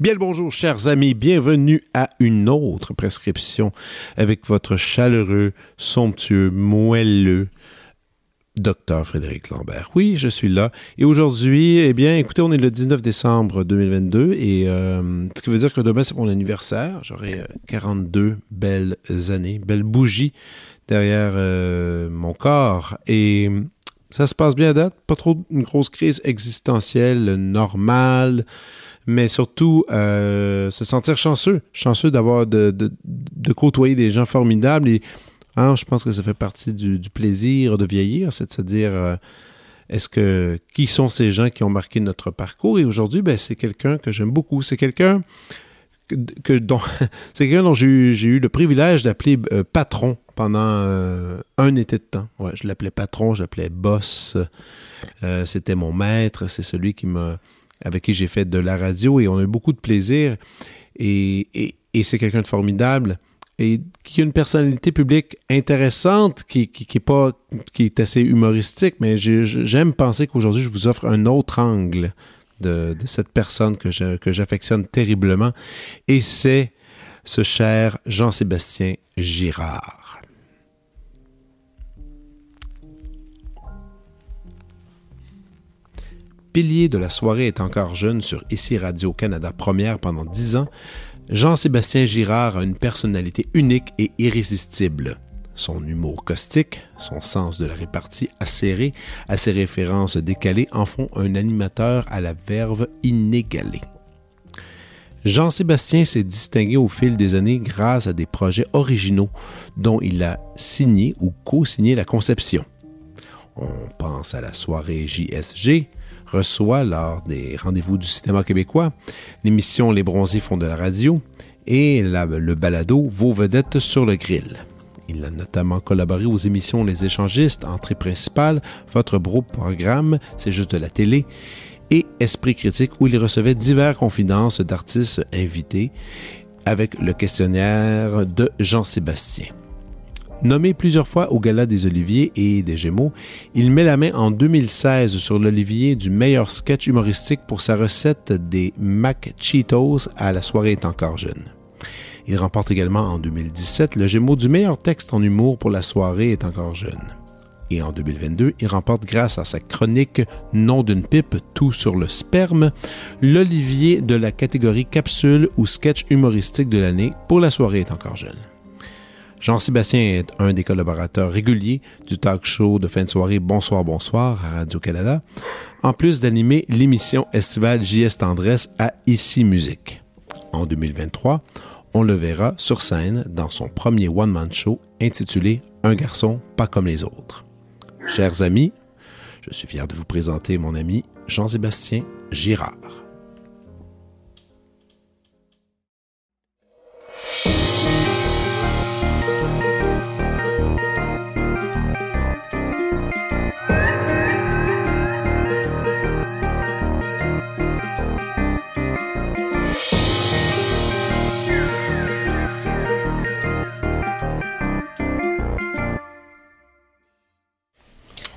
Bien le bonjour, chers amis. Bienvenue à une autre prescription avec votre chaleureux, somptueux, moelleux docteur Frédéric Lambert. Oui, je suis là. Et aujourd'hui, eh bien, écoutez, on est le 19 décembre 2022 et euh, ce qui veut dire que demain, c'est mon anniversaire. J'aurai 42 euh, belles années, belles bougies derrière euh, mon corps. Et ça se passe bien à date? Pas trop une grosse crise existentielle normale mais surtout se sentir chanceux, chanceux d'avoir de, côtoyer des gens formidables. Hein, je pense que ça fait partie du, plaisir de vieillir, c'est de se dire euh, est-ce que qui sont ces gens qui ont marqué notre parcours? Et aujourd'hui, ben, c'est quelqu'un que j'aime beaucoup. C'est quelqu'un que, dont c'est quelqu'un j'ai eu, le privilège d'appeler euh, patron pendant un été de temps. Ouais, je l'appelais patron, je l'appelais boss. C'était mon maître, c'est celui qui m'a avec qui j'ai fait de la radio et on a eu beaucoup de plaisir. Et, c'est quelqu'un de formidable et qui a une personnalité publique intéressante, qui, qui, est, pas, qui est assez humoristique, mais j'aime penser qu'aujourd'hui, je vous offre un autre angle de, cette personne que j'affectionne terriblement. Et c'est ce cher Jean-Sébastien Girard. pilier de la soirée est encore jeune sur Ici Radio-Canada Première pendant dix ans, Jean-Sébastien Girard a une personnalité unique et irrésistible. Son humour caustique, son sens de la répartie acéré, à ses références décalées en font un animateur à la verve inégalée. Jean-Sébastien s'est distingué au fil des années grâce à des projets originaux dont il a signé ou co-signé la conception. On pense à la soirée JSG, reçoit lors des rendez-vous du cinéma québécois, l'émission Les Bronzés font de la radio et le balado Vos vedettes sur le grill. Il a notamment collaboré aux émissions Les Échangistes, Entrée principale, Votre beau programme, C'est juste de la télé, et Esprit critique, où il recevait divers confidences d'artistes invités avec le questionnaire de Jean-Sébastien. Nommé plusieurs fois au Gala des Oliviers et des Gémeaux, il met la main en 2016 sur l'Olivier du meilleur sketch humoristique pour sa recette des Mac Cheetos à La soirée est encore jeune. Il remporte également en 2017 le Gémeaux du meilleur texte en humour pour La soirée est encore jeune. Et en 2022, il remporte grâce à sa chronique Nom d'une pipe, tout sur le sperme, l'Olivier de la catégorie capsule ou sketch humoristique de l'année pour La soirée est encore jeune. Jean-Sébastien est un des collaborateurs réguliers du talk show de fin de soirée Bonsoir, bonsoir à Radio-Canada, en plus d'animer l'émission estivale JS Tendresse à Ici Musique. En 2023, on le verra sur scène dans son premier one-man show intitulé Un garçon pas comme les autres. Chers amis, je suis fier de vous présenter mon ami Jean-Sébastien Girard.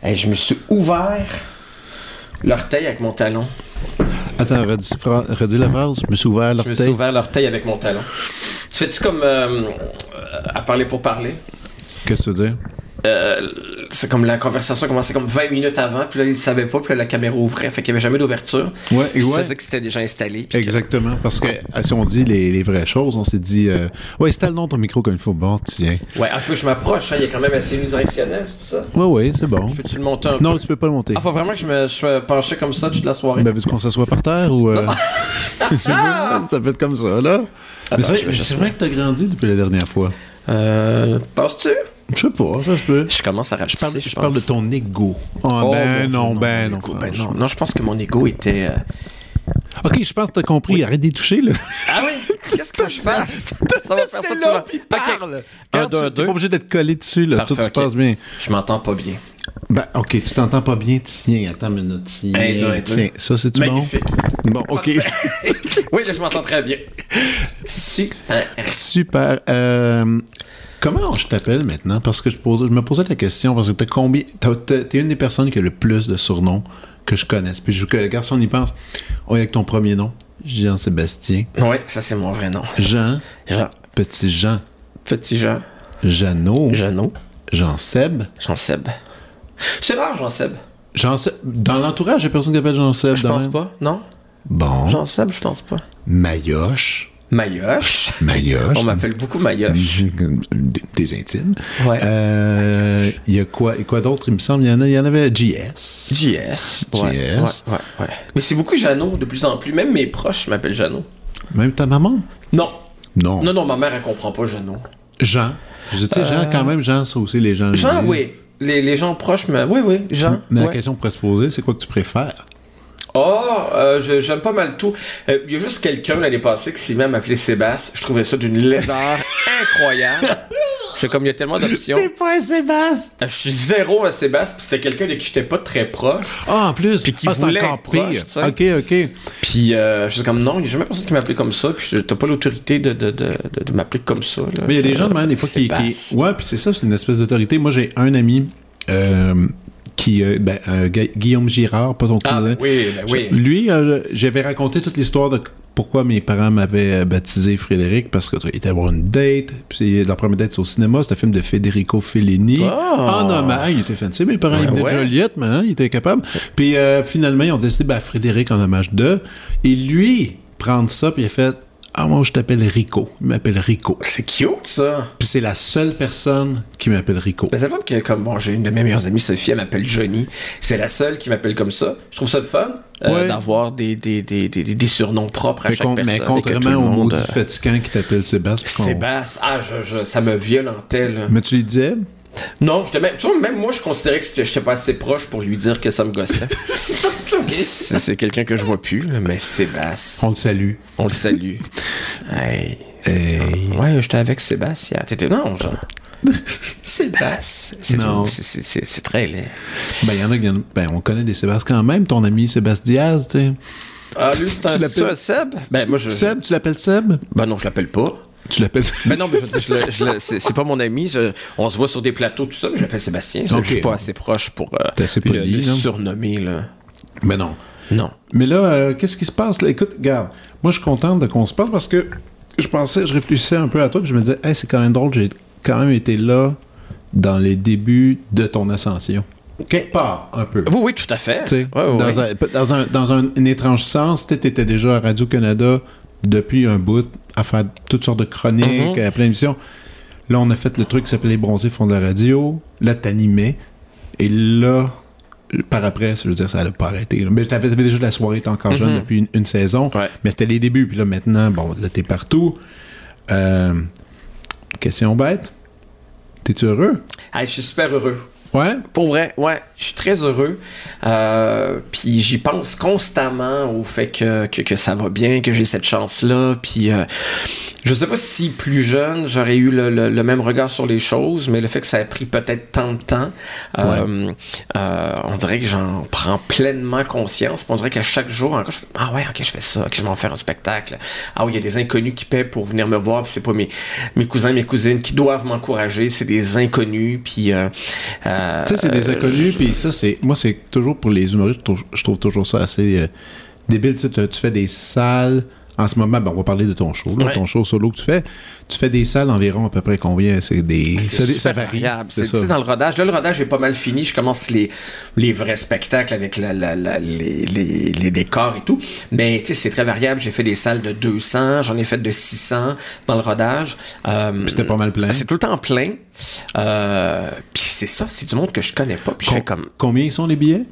Je me suis ouvert l'orteil avec mon talon. Attends, redis, la phrase. Je me suis ouvert l'orteil. Je me suis ouvert l'orteil avec mon talon. Tu fais-tu comme euh, à parler pour parler? Qu'est-ce que tu veux dire? Euh, c'est comme la conversation commençait comme 20 minutes avant, puis là, il ne savait pas, puis là, la caméra ouvrait, fait qu'il n'y avait jamais d'ouverture. Ouais, ouais. Ça faisait que c'était déjà installé. Exactement, parce que euh, si on dit les, vraies choses, on s'est dit, euh, ouais, installe donc ton micro comme il faut. Bon, tiens. Ouais, il faut que je m'approche, hein, il est quand même assez unidirectionnel, c'est ça? Ouais, ouais, c'est bon. Peux-tu le monter un peu? Non, tu peux pas le monter. Ah, faut vraiment que je me sois penché comme ça toute la soirée. Ben, veux-tu qu'on s'assoie par terre ou. Euh... ça peut être comme ça, là. Mais c'est vrai, que tu as grandi depuis la dernière fois. Euh. Penses-tu? Je sais pas, ça se peut. Je commence à racheter. Je parle, je parle de ton ego. Oh, oh ben, non, ben, non, ben non. Non, je pense que mon ego était. Euh, ok, je pense que t'as compris. Arrête d'y toucher, là. Ah oui? Qu'est-ce que je fasse? ça va faire ça là, puis parle. Un, deux, deux. T'es pas obligé d'être collé dessus, là. Tout se passe bien. Je m'entends pas bien. Ben, ok, tu t'entends pas bien, tiens, attends une minute. Tiens, Hey, non, hey, tiens, ça c'est-tu bon? Magnifique. Bon, ok. oui, là, je m'entends très bien. Super. Super. Euh, comment je t'appelle maintenant? Parce que je, pose, je me posais la question, parce que t'as combien. T'es une des personnes qui a le plus de surnoms que je connaisse. Puis je veux que le garçon y pense. On est avec ton premier nom, Jean-Sébastien. Oui, ça, c'est mon vrai nom. Jean, Jean. petit Jean, Petit Jean. Jeannot, Jeannot. Jean-Seb. Jean-Seb. C'est rare, Jean-Seb. Jean-Seb. Dans l'entourage, il y a personne qui appelle Jean-Seb. Je pense même? pas. Non? Bon. Jean-Seb, je pense pas. Mayoche. Mayoche. Mayoche. On m'appelle beaucoup Mayoche. Des, des intimes. Ouais. Euh, Il y a quoi, quoi d'autre, il me semble? Il y en, a, il y en avait JS. JS. Ouais, JS. Ouais, ouais. Mais c'est beaucoup Jeannot de plus en plus. Même mes proches m'appellent Jeannot. Même ta maman? Non. Non. Non, non, ma mère, elle comprend pas Jeannot. Jean. Je sais, Jean, quand même, Jean, ça aussi, les gens. Euh. Jean, oui. Les, les gens proches, mais oui, oui, Jean. Mais la question pourrait se poser, c'est quoi que tu préfères? Oh, euh, je- j'aime pas mal tout. Euh, Il y a juste quelqu'un l'année passée qui s'est même appelé Sébastien. Je trouvais ça d'une laideur incroyable. J'étais comme, il y a tellement d'options. pas un Sébastien! Euh, Je suis zéro à Sébastien, puis c'était quelqu'un de qui j'étais pas très proche. Ah, en plus! Puis qui ah, c'est voulait encore proche, pire. sais. OK, OK. Puis euh, je suis comme, non, il n'y a jamais personne qui m'a appelé comme ça, puis t'as pas l'autorité de, de, de, m'appeler comme ça. là. Mais il y a des gens, même, des fois, qui. Ouais, puis c'est ça, c'est une espèce d'autorité. Moi, j'ai un ami qui. euh, ben, euh, Gu- Guillaume Girard, pas ton Ah, cousin. oui, ben oui. Lui, euh, j'avais raconté toute l'histoire de pourquoi mes parents m'avaient baptisé Frédéric, parce qu'il était avoir une date. Puis la première date, c'est au cinéma. C'est un film de Federico Fellini. Ah. En hommage, il était fancy. Mes parents, Ouais, ils venaient de. Joliette, mais hein, ils étaient capables. Puis finalement, ils ont décidé, ben, Frédéric en hommage de. Et lui, prendre ça, puis il a fait Ah, moi, je t'appelle Rico. Il m'appelle Rico. C'est cute, ça. Puis c'est la seule personne qui m'appelle Rico. Mais c'est le fun que, comme, bon, j'ai une de mes meilleures amies, Sophie, elle m'appelle Johnny. C'est la seule qui m'appelle comme ça. Je trouve ça le fun euh, Ouais. d'avoir des, des, des, des, des surnoms propres à Mais, chaque con- personne. mais contrairement au monde, maudit euh, fatigant qui t'appelle Sébastien. Sébastien, ah, je, je- ça me violentait, là. Mais tu lui disais Non, même, tu vois, même moi, je considérais que j'étais pas assez proche pour lui dire que ça me gossait. c'est quelqu'un que je vois plus, là, mais Sébastien, On le salue. on le salue. Hey. Hey. Ouais, j'étais avec Sébastien. T'étais, non, genre. Sébastien. C'est très laid. Ben, il y en a qui. Ben, on connaît des Sébastien quand même. Ton ami Sébastien Diaz, tu sais. Ah, lui, c'est un, Seb? Ben, moi, je. Seb, tu l'appelles Seb? Ben non, je l'appelle pas. Tu l'appelles. Ben non, mais c'est pas mon ami. je- on se voit sur des plateaux, tout ça, mais j'appelle Sébastien. Je- Ok. Je suis pas assez proche pour euh, assez poli, le surnommer, là. Mais non. Non. Mais là, euh, qu'est-ce qui se passe? Là? Écoute, regarde, moi, je suis content de qu'on se parle parce que je pensais, je réfléchissais un peu à toi, puis je me disais, hey, c'est quand même drôle, j'ai quand même été là dans les débuts de ton ascension. Quelque part, un peu. Oui, oui, tout à fait. Ouais, ouais, dans, ouais. un, dans, un, dans un, un étrange sens, tu étais déjà à Radio-Canada depuis un bout à faire toutes sortes de chroniques, Mhm. à plein d'émissions. Là, on a fait le truc qui s'appelait Les Bronzés font de la radio. Là, t'animais. Et là, par après, ça veut dire ça n'a pas arrêté. là. Mais t'avais, déjà la soirée, t'es encore jeune Mhm. depuis une, une saison. Ouais. Mais c'était les débuts. Puis là, maintenant, bon, là, t'es partout. Euh, question bête. T'es-tu heureux? Je suis super heureux. Ouais? Pour vrai, ouais, je suis très heureux. Euh, puis j'y pense constamment au fait que, que, que ça va bien, que j'ai cette chance-là. Puis euh, je sais pas si plus jeune, j'aurais eu le, le- le même regard sur les choses, mais le fait que ça a pris peut-être tant de temps, euh, euh, on dirait que j'en prends pleinement conscience. Puis on dirait qu'à chaque jour, encore, je fais, ah ouais, ok, je fais ça, ok, je vais en faire un spectacle. Ah oui, il y a des inconnus qui paient pour venir me voir, puis c'est pas mes, mes cousins, mes cousines qui doivent m'encourager, c'est des inconnus. Puis euh, euh, Tu sais, c'est des inconnus, puis ça, c'est. Moi, c'est toujours pour les humoristes, je trouve, je trouve toujours ça assez euh, débile. Tu sais, tu- tu fais des salles. En ce moment, ben, on va parler de ton show, là, Ouais. ton show solo que tu fais. Tu fais des salles environ à peu près combien? C'est des. C'est ça, varie. variable. C'est ça. dans le rodage. Là, le rodage est pas mal fini. Je commence les, les vrais spectacles avec la, la- la- les, les- les décors et tout. Mais tu sais, c'est très variable. J'ai fait des salles de 200, j'en ai fait de 600 dans le rodage. Euh, C'était pas mal plein. c'est tout le temps plein. Euh, Puis c'est ça, c'est du monde que je connais pas. Puis je fais comme. Combien sont les billets?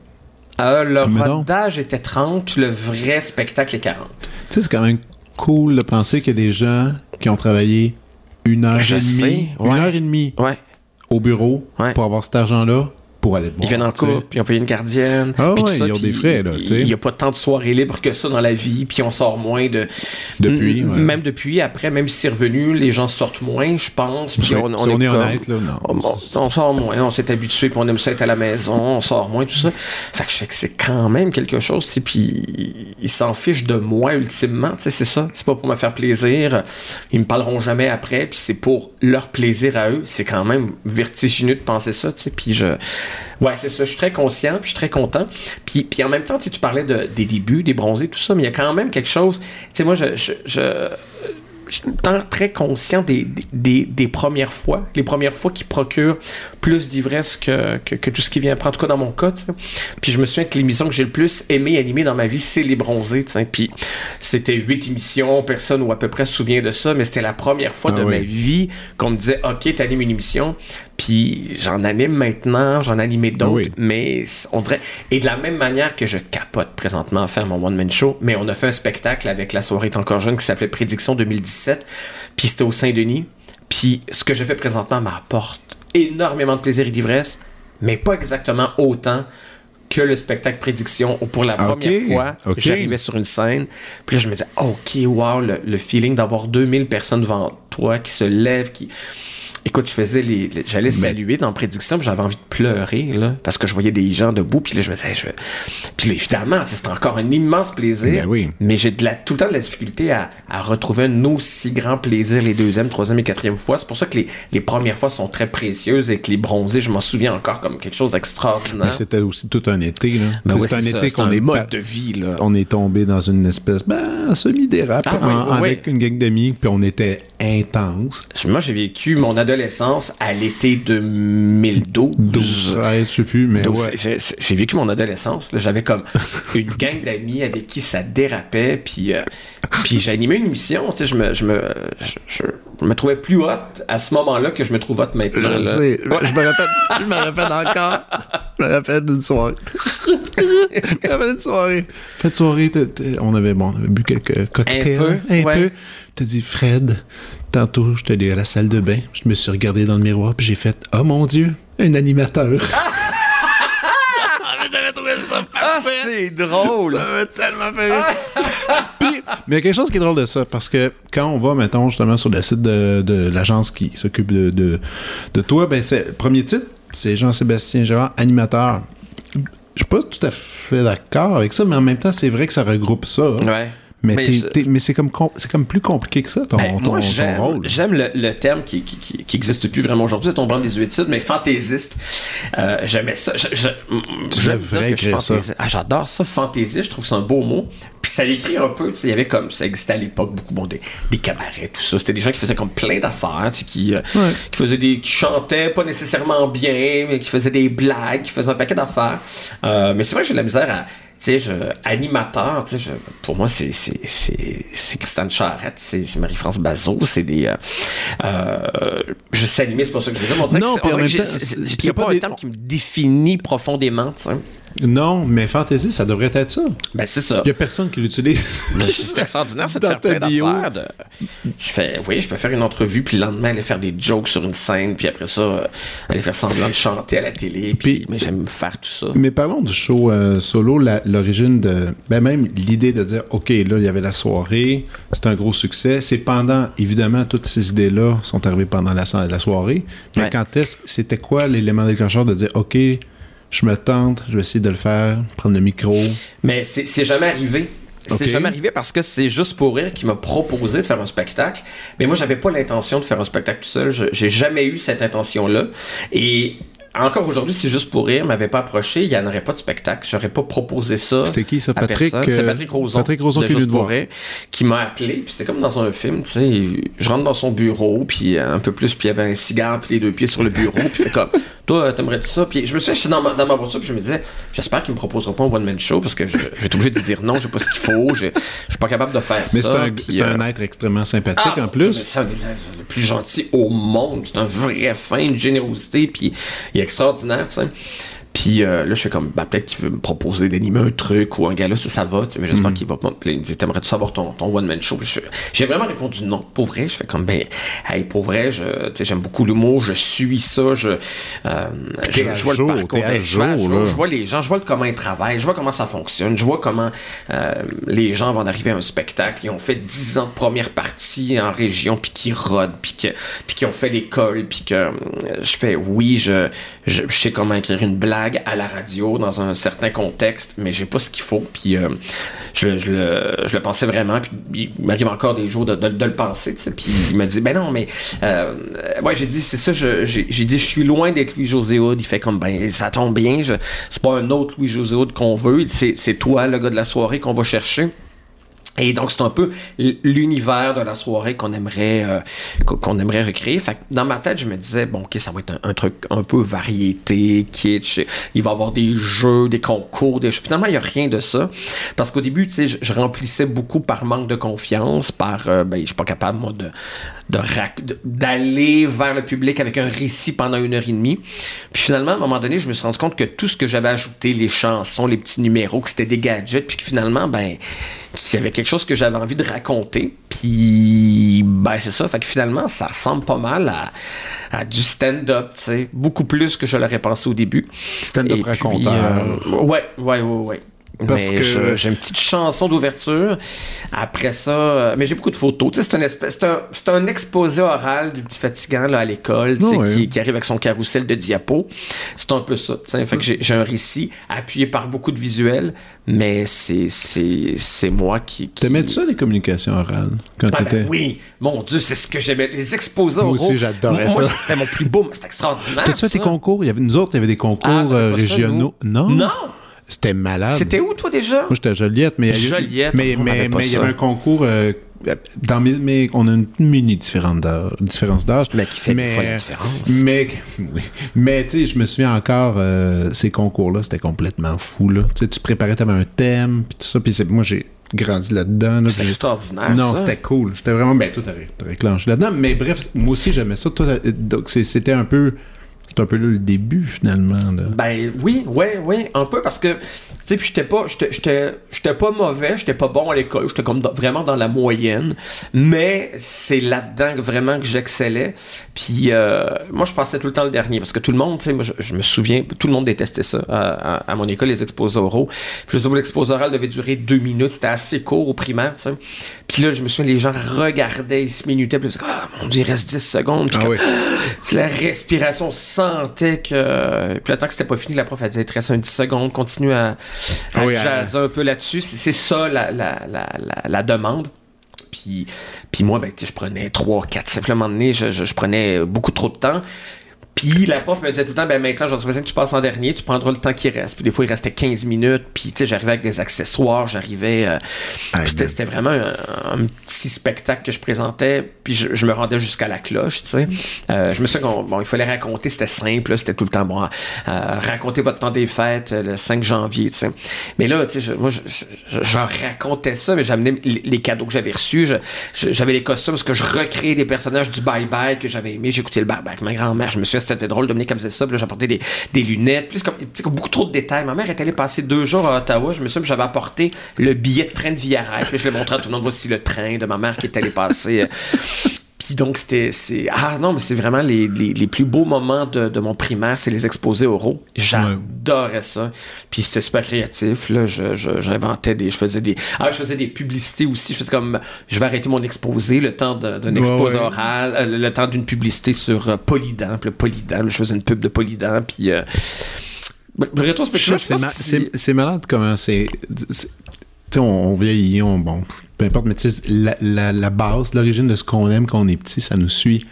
Euh, le Mais donc. rodage était 30, le vrai spectacle est 40. Tu sais, c'est quand même cool de penser qu'il y a des gens qui ont travaillé une heure Je et demie, sais, une ouais. heure et demie Ouais. au bureau Ouais. pour avoir cet argent-là pour aller te voir. Ils viennent en couple, puis on paye une gardienne. Ah ouais, ça, ils ont des frais, là, tu sais. Il n'y a pas tant de soirées libres que ça dans la vie, puis on sort moins de. Depuis, ouais. Même depuis, après, même si c'est revenu, les gens sortent moins, je pense. Puis Oui, on, si on est comme- honnête, là, non. On, on- on sort moins, on s'est habitué, puis on aime ça être à la maison, on sort moins, tout ça. Fait que je fais que c'est quand même quelque chose, tu puis ils s'en fichent de moi ultimement, tu sais, c'est ça. C'est pas pour me faire plaisir, ils me parleront jamais après, puis c'est pour leur plaisir à eux. C'est quand même vertigineux de penser ça, tu sais, puis je... Ouais, c'est ça, je suis très conscient, puis je suis très content. Puis, puis en même temps, tu parlais de, des débuts, des bronzés, tout ça, mais il y a quand même quelque chose, tu sais, moi, je... je, je je suis très conscient des, des, des premières fois, les premières fois qui procurent plus d'ivresse que, que, que tout ce qui vient après, en tout cas dans mon cas. Puis je me souviens que l'émission que j'ai le plus aimé animer dans ma vie, c'est Les Bronzés. tu sais. Puis c'était huit émissions, personne ou à peu près se souvient de ça, mais c'était la première fois Ah de oui. ma vie qu'on me disait Ok, t'animes une émission. Puis j'en anime maintenant, j'en animé d'autres, Oui. mais on dirait. Et de la même manière que je capote présentement à faire mon one-man show, mais on a fait un spectacle avec la soirée est encore jeune qui s'appelait Prédiction 2017, puis c'était au Saint-Denis. Puis ce que je fais présentement m'apporte énormément de plaisir et d'ivresse, mais pas exactement autant que le spectacle Prédiction où pour la Ah, première fois, j'arrivais sur une scène, puis là je me disais, ok, wow, le, le feeling d'avoir 2000 personnes devant toi qui se lèvent, qui... Écoute, je faisais les, les- j'allais saluer dans prédiction, puis j'avais envie de pleurer là, parce que je voyais des gens debout, puis là je me disais, je... puis là, évidemment, c'était encore un immense plaisir, Ben oui. mais j'ai de la, tout le temps de la difficulté à, à retrouver un aussi grand plaisir les deuxième, troisième et quatrième fois. C'est pour ça que les, les premières fois sont très précieuses et que les bronzés, je m'en souviens encore comme quelque chose d'extraordinaire. C'était aussi tout un été. Là. Ben ouais, c'est un ça, été qu'on est mode de vie là. on est tombé dans une espèce ben semi-dérape Ah oui, en- oui, avec une gang d'amis puis on était intense Moi, j'ai vécu mon adolescence à l'été 2012. 12 13 je sais plus mais 12, ouais. J'ai vécu mon adolescence. là. J'avais comme une gang d'amis avec qui ça dérapait. Puis, euh, puis j'animais une émission. Tu sais, je me, je, me, je, je me trouvais plus hot à ce moment-là que je me trouve hot maintenant. je là. sais je me rappelle je me rappelle encore je me rappelle d'une soirée je me rappelle d'une soirée cette soirée t'es- t'es- on avait bon on avait bu quelques cocktails peu, un ouais. peu t'as dit Fred tantôt j'étais allé à la salle de bain je me suis regardé dans le miroir puis j'ai fait oh mon dieu un animateur ça Ah, c'est drôle! Ça m'a tellement fait rire. Puis, mais il y a quelque chose qui est drôle de ça, parce que quand on va, mettons, justement, sur le site de, de l'agence qui s'occupe de, de, de toi, ben, c'est le premier titre, c'est Jean-Sébastien Gérard, animateur. Je suis pas tout à fait d'accord avec ça, mais en même temps, c'est vrai que ça regroupe ça. Ouais. Mais, Mais c'est comme, com- c'est comme plus compliqué que ça, ton, Ben, ton, rôle. j'aime le, le terme qui, qui, qui, qui existe plus vraiment aujourd'hui, c'est ton branle des études, mais fantaisiste. Euh, j'aimais ça. Je, je, je ça. fantaisiste. Ah, j'adore ça, fantaisie, je trouve que c'est un beau mot. Puis ça l'écrit un peu, tu sais, il y avait comme, ça existait à l'époque, beaucoup, bon, des, des cabarets, tout ça. C'était des gens qui faisaient comme plein d'affaires, tu sais, qui, euh, Ouais. qui faisaient des, qui chantaient pas nécessairement bien, mais qui faisaient des blagues, qui faisaient un paquet d'affaires. Euh, mais c'est vrai que j'ai de la misère à, sais, je, animateur, tu sais, je- pour moi, c'est, c'est, c'est, c'est Christiane Charrette, c'est, c'est Marie-France Bazot, c'est des, euh, euh, je sais animer, c'est pas ça que je veux dire, mais on dirait Non, que c'est- on dirait que j'ai- c'est- c'est- pas un terme qui me définit profondément, tu sais. Non, mais fantasy, ça devrait être ça. Ben, c'est ça. Il y a personne qui l'utilise. C'est extraordinaire, c'est de faire plein d'affaires. De... Je fais, oui, je peux faire une entrevue, puis le lendemain, aller faire des jokes sur une scène, puis après ça, euh, aller faire semblant de chanter à la télé. Puis, Puis- mais j'aime faire tout ça. Mais parlons du show euh, solo, l'origine de. Ben même l'idée de dire, OK, là, il y avait la soirée, c'est un gros succès. C'est pendant, évidemment, toutes ces idées-là sont arrivées pendant la, so- la soirée. Mais Ouais. quand est-ce c'était quoi l'élément déclencheur de dire, OK, je me tente, je vais essayer de le faire, prendre le micro. Mais c'est jamais arrivé. C'est jamais arrivé parce que c'est juste pour rire qui m'a proposé de faire un spectacle. Mais moi, j'avais pas l'intention de faire un spectacle tout seul. Je- J'ai jamais eu cette intention-là. Et encore aujourd'hui, si juste pour rire m'avait pas approché, il n'y en aurait pas de spectacle. J'aurais pas proposé ça. C'était qui, ça, Patrick. C'est euh, Patrick Roson. Patrick Roson qui Juste pour rire, qui m'a appelé. Puis c'était comme dans un film, tu sais. Je rentre dans son bureau, puis un peu plus, puis il y avait un cigare, puis les deux pieds sur le bureau. puis fait comme, toi, t'aimerais ça? Puis je me suis j'étais dans ma, dans ma voiture, puis je me disais, j'espère qu'il me proposera pas un one-man show, parce que je, je vais être obligé de dire non, j'ai pas ce qu'il faut, je, suis pas capable de faire Mais c'est ça. un, c'est euh, un être extrêmement sympathique ah, en plus. ça, ça, c'est le plus gentil au monde. C'est un vrai fin, une générosité, puis est extraordinaire, tu sais. Puis euh, là, je fais comme, ben, peut-être qu'il veut me proposer d'animer un truc ou un gars là, ça, ça va, mais j'espère qu'il va pas. Puis il me dit, t'aimerais-tu savoir ton, ton one-man show? J'ai vraiment répondu non. Pour vrai, je fais comme, ben, hey, pour vrai, je, tu sais, j'aime beaucoup l'humour, je suis ça, je, euh, je, vois jour, le parcours, à ben, je, vois les gens, je vois comment ils travaillent, je vois comment ça fonctionne, je vois comment euh, les gens vont arriver à un spectacle, ils ont fait 10 ans de première partie en région, puis qui rodent, puis que- puis qui ont fait l'école, puis que je fais oui, je, je, je sais comment écrire une blague à la radio dans un certain contexte, mais j'ai pas ce qu'il faut, puis euh, je, le, pensais vraiment, puis il m'arrive encore des jours de, le penser, tu sais, puis il me dit, ben non, mais euh, ouais, j'ai dit, c'est ça, j'ai dit, je suis loin d'être Louis-José Hood, il fait comme, ben ça tombe bien, c'est pas un autre Louis-José Hood qu'on veut, c'est toi, le gars de la soirée qu'on va chercher. Et donc, c'est un peu l'univers de la soirée qu'on aimerait, euh, qu'on- aimerait recréer. Fait que dans ma tête, je me disais, bon, OK, ça va être un, truc un peu variété, kitsch. Il va y avoir des jeux, des concours, des choses. Finalement, il n'y a rien de ça. Parce qu'au début, tu sais, je, remplissais beaucoup par manque de confiance, par, euh, ben, je suis pas capable, moi, de- d'aller vers le public avec un récit pendant une heure et demie. Puis finalement, à un moment donné, je me suis rendu compte que tout ce que j'avais ajouté, les chansons, les petits numéros, que c'était des gadgets, puis que finalement, ben, qu'il y avait quelque chose que j'avais envie de raconter. Puis, ben, c'est ça. Fait que finalement, ça ressemble pas mal à, à du stand-up, tu sais. Beaucoup plus que je l'aurais pensé au début. Stand-up raconteur. euh, ouais, ouais, ouais, ouais. Parce mais que- j'ai une petite chanson d'ouverture. Après ça, euh, mais j'ai beaucoup de photos. Tu sais, c'est un, espèce- c'est un, c'est un exposé oral du petit fatigant là, à l'école, tu sais, Ah qui, qui arrive avec son carrousel de diapos. C'est un peu ça. tu sais. Fait que j'ai j'ai un récit appuyé par beaucoup de visuels, mais c'est c'est c'est moi qui. qui... T'aimais ça, les communications orales, quand Ah ben t'étais... oui, mon Dieu, c'est ce que j'aimais. Les exposés Moi oraux. aussi, j'adorais Moi, ça. C'était mon plus beau, c'était extraordinaire. Fait tes ça. concours? Il y avait, nous autres, il y avait des concours Ah, euh, ça, régionaux. non? Non! C'était malade. C'était où, toi, déjà? Moi, j'étais à Joliette, mais... Joliette, Mais on mais- il y avait un concours... euh, dans mes, mais on a une mini différence d'âge. Mais qui fait mais, fois la différence. Mais, oui. mais tu sais, je me souviens encore, euh, ces concours-là, c'était complètement fou. Là. Tu sais, tu préparais, t'avais un thème, puis tout ça. Puis c'est- moi, j'ai grandi là-dedans. là, C'est extraordinaire. non, c'était cool. C'était vraiment. Ben, toi, t'as réclancé là-dedans. Mais bref, moi aussi, j'aimais ça. Toi, donc, c'était un peu. C'était un peu là le début, finalement. Ben oui, ouais, ouais, un peu parce que, tu sais, puis j'étais pas, j'étais- j'étais j'étais pas mauvais, j'étais pas bon à l'école, j'étais comme dans- vraiment dans la moyenne, mais c'est là-dedans que vraiment que j'excellais. Puis euh, moi, je passais tout le temps le dernier parce que tout le monde, tu sais, moi, je, je me souviens, tout le monde détestait ça à, à- à mon école, les exposés oraux. Puis je sais l'exposé oral devait durer deux minutes, c'était assez court au primaire, tu sais. Puis là, je me souviens, les gens regardaient, ils se minutaient, puis ils disaient, ah, mon Dieu, il reste 10 secondes. Puis Ah comme- oui. puis la respiration, on sentait que. Puis le temps que c'était pas fini, la prof, elle disait, il te reste un 10 secondes, continue à, à oui, un peu là-dessus. C'est ça la, la, la, la, la demande. Puis, puis moi, ben, je prenais 3, 4, simplement je, je, je prenais beaucoup trop de temps. Puis la prof me disait tout le temps, ben maintenant, j'en suis que tu passes en dernier, tu prendras le temps qui reste. Puis des fois, il restait 15 minutes. Puis tu sais, j'arrivais avec des accessoires, j'arrivais. euh, puis c'était c'était vraiment un, un petit spectacle que je présentais. Puis je, je me rendais jusqu'à la cloche, tu sais. Euh, je me souviens qu'on bon, il fallait raconter, c'était simple, là, c'était tout le temps bon. euh, raconter votre temps des fêtes euh, le 5 janvier, tu sais. Mais là, tu sais, je- moi, je, je- racontais ça, mais j'amenais les, les cadeaux que j'avais reçus. J'avais les costumes parce que je recréais des personnages du Bye Bye que j'avais aimé. J'écoutais le Bye Bye avec ma grand-mère. Je me suis dit, c'était drôle. Dominique, elle faisait ça. Puis j'apportais des, lunettes. Plus comme, comme beaucoup trop de détails. Ma mère est allée passer deux jours à Ottawa. Je me souviens, j'avais apporté le billet de train de Via Puis je l'ai montré à tout le monde. Voici le train de ma mère qui est allée passer. Puis donc, c'était. c'est- Ah non, mais c'est vraiment les, les, les plus beaux moments de, de mon primaire, c'est les exposés oraux. J'adorais ça. Puis c'était super créatif. Là. Je, je- j'inventais des. Je faisais des. Ah, je faisais des publicités aussi. Je faisais comme. Je vais arrêter mon exposé, le temps d'un exposé ouais. oral, euh, le temps d'une publicité sur euh, Polydent. Puis le Polydent, je faisais une pub de Polydent. Puis. Euh... ben, c'est, ma- malade comment c'est. c'est- Tu sais, on, on vieillit, on, bon, peu importe, mais tu sais, la, la, la base, l'origine de ce qu'on aime quand on est petit, ça nous suit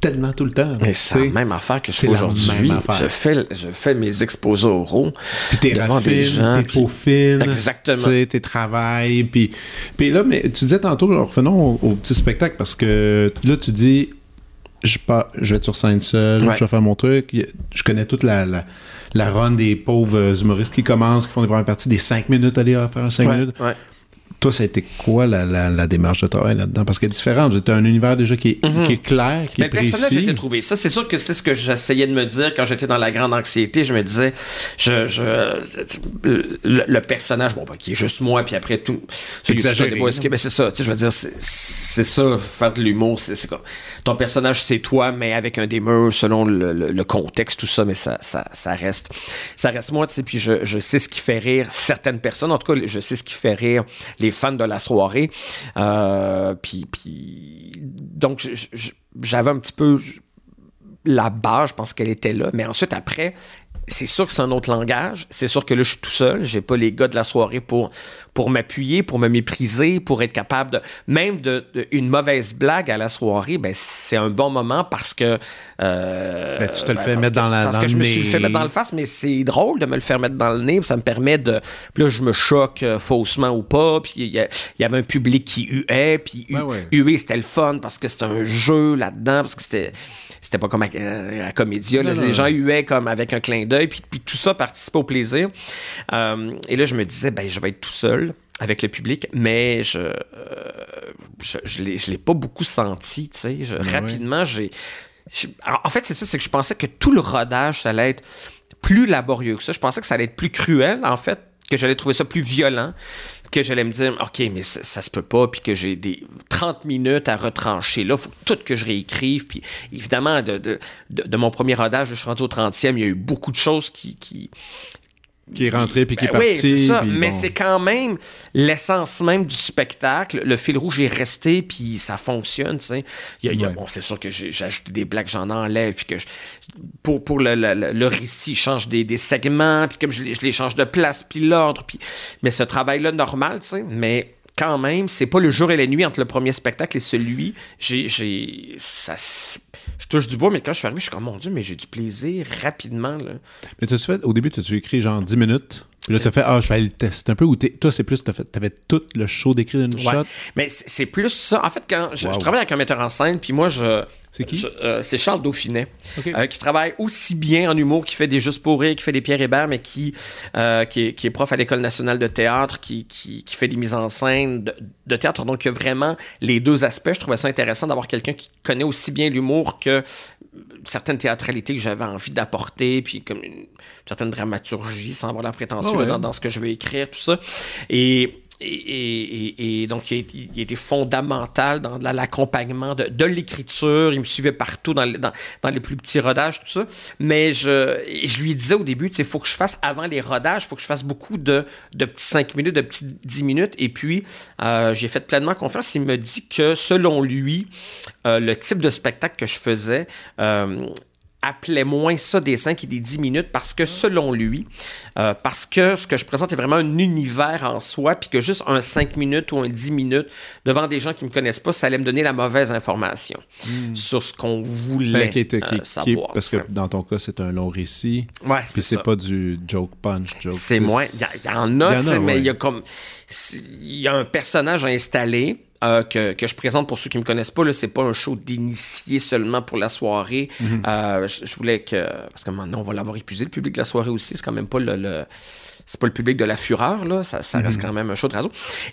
tellement tout le temps. Mais tu c'est la même affaire que je c'est fais aujourd'hui. Je fais, je fais mes exposés oraux. Puis t'es gens, t'es peaufines. Exactement. Tu sais, t'es travail. Puis, puis là, mais tu disais tantôt, alors, revenons au, au petit spectacle, parce que là, tu dis, je, pas, je vais être sur scène seul, Ouais. je vais faire mon truc. Je connais toute la, la, la run des pauvres humoristes qui commencent, qui font des premières parties, des 5 minutes, aller faire un 5 Ouais, minutes. ouais. Toi, ça a été quoi la, la, la démarche de travail là-dedans? Parce qu'elle est différente. As un univers déjà qui est, Mhm. qui est clair, qui Mais est précis. personnel, j'ai trouvé. Ça, c'est sûr que c'est ce que j'essayais de me dire quand j'étais dans la grande anxiété. Je me disais, je, je, le, le personnage, bon, bah, qui est juste moi, puis après tout. Exagéré, ben, c'est ça. Tu sais, je veux dire, c'est- ça, faire de l'humour. C'est. Ton personnage, c'est toi, mais avec un murs selon le, le- le contexte, tout ça, mais ça, ça, ça reste. Ça reste moi, tu sais, puis je, je sais ce qui fait rire certaines personnes. En tout cas, je sais ce qui fait rire les fans de la soirée. Euh, puis, puis. Donc, j'avais un petit peu la base, je pense qu'elle était là. Mais ensuite, après, c'est sûr que c'est un autre langage. C'est sûr que là, je suis tout seul. J'ai pas les gars de la soirée pour, pour m'appuyer, pour me mépriser, pour être capable de. Même de, de- une mauvaise blague à la soirée, ben, c'est un bon moment parce que. euh, Ben, tu te le fais parce mettre que- dans la- Parce dans que le je me suis fait mettre dans le face, mais c'est drôle de me le faire mettre dans le nez. Ça me permet de. Puis là, je me choque euh, faussement ou pas. Puis il y, y avait un public qui huait. Puis hu- Ouais, ouais. huer, c'était le fun parce que c'était un jeu là-dedans. Parce que c'était. C'était pas comme à, à, à Comédia. là. Non, les non. gens huaient comme avec un clin d'œil. Puis, puis tout ça participait au plaisir. Euh, et là, je me disais, ben, je vais être tout seul avec le public, mais je, euh, je, je l'ai, pas beaucoup senti, tu sais. Je- ouais. Rapidement, j'ai. en fait, c'est ça, c'est que je pensais que tout le rodage, ça allait être plus laborieux que ça. Je pensais que ça allait être plus cruel, en fait, que j'allais trouver ça plus violent, que j'allais me dire, OK, mais ça, se peut pas, puis que j'ai des 30 minutes à retrancher. Là, faut tout que je réécrive. Puis évidemment, de, de, de, mon premier rodage, je suis rendu au 30e, il y a eu beaucoup de choses qui Qui est rentré puis qui est ben oui, parti. c'est ça. puis Mais bon. c'est quand même l'essence même du spectacle. Le fil rouge est resté, puis ça fonctionne, tu sais. Il y a- il y a- Ouais. bon, c'est sûr que ajouté des blagues, j'en enlève, puis que je- pour, pour le, le, le- le récit, je change des, des segments, puis comme je, les- je les change de place, puis l'ordre, puis... Mais ce travail-là, normal, tu sais, mais quand même, c'est pas le jour et la nuit entre le premier spectacle et celui. J'ai... j'ai ça, je touche du bois, mais quand je suis arrivé, je suis comme, mon Dieu, mais j'ai du plaisir rapidement, là. Mais t'as-tu fait, au début, t'as-tu écrit genre 10 minutes? Puis là, t'as fait, ah, je vais aller le tester un peu. Ou toi, c'est plus, t'avais tout le show d'écrit d'une Ouais. shot? Mais c'est plus ça. En fait, quand je, travaille avec un metteur en scène, puis moi, je. C'est qui? euh, C'est Charles Dauphinet, euh, qui travaille aussi bien en humour, qui fait des Juste pour rire, qui fait des Pierre Hébert, mais qui, euh, qui, est, qui est prof à l'École nationale de théâtre, qui, qui, qui fait des mises en scène de, de théâtre. Donc, il y a vraiment les deux aspects. Je trouvais ça intéressant d'avoir quelqu'un qui connaît aussi bien l'humour que certaines théâtralités que j'avais envie d'apporter, puis comme une, certaine dramaturgie, sans avoir la prétention Ah ouais. dans, dans ce que je vais écrire, tout ça. Et, et, donc, il été fondamental dans la- l'accompagnement de, l'écriture. Il me suivait partout dans, les- plus petits rodages, tout ça. Mais je lui disais au début, il faut que je fasse avant les rodages, il faut que je fasse beaucoup de, de petits 5 minutes, de petits 10 minutes. Et puis, euh, j'ai fait pleinement confiance. Il me dit que, selon lui, euh, le type de spectacle que je faisais, euh, appelait moins ça des 5 et des 10 minutes parce que selon lui, euh, parce que ce que je présente est vraiment un univers en soi, puis que juste un 5 minutes ou un 10 minutes devant des gens qui me connaissent pas, ça allait me donner la mauvaise information sur ce qu'on voulait Ben, qui est- qui euh, qui savoir. parce que dans ton cas, c'est un long récit. ouais, Puis c'est pas du joke punch, joke. C'est moins. Il y, en a, y en a, mais il y a comme. Il y a un personnage installé. Euh, que, que je présente pour ceux qui me connaissent pas, là, c'est pas un show d'initié seulement pour la soirée. Mhm. Euh, je, je voulais que. Parce que maintenant, on va l'avoir épuisé, le public de la soirée aussi. C'est quand même pas le. le- c'est pas le public de la fureur, là. Ça, ça Mhm. reste quand même un show de raison.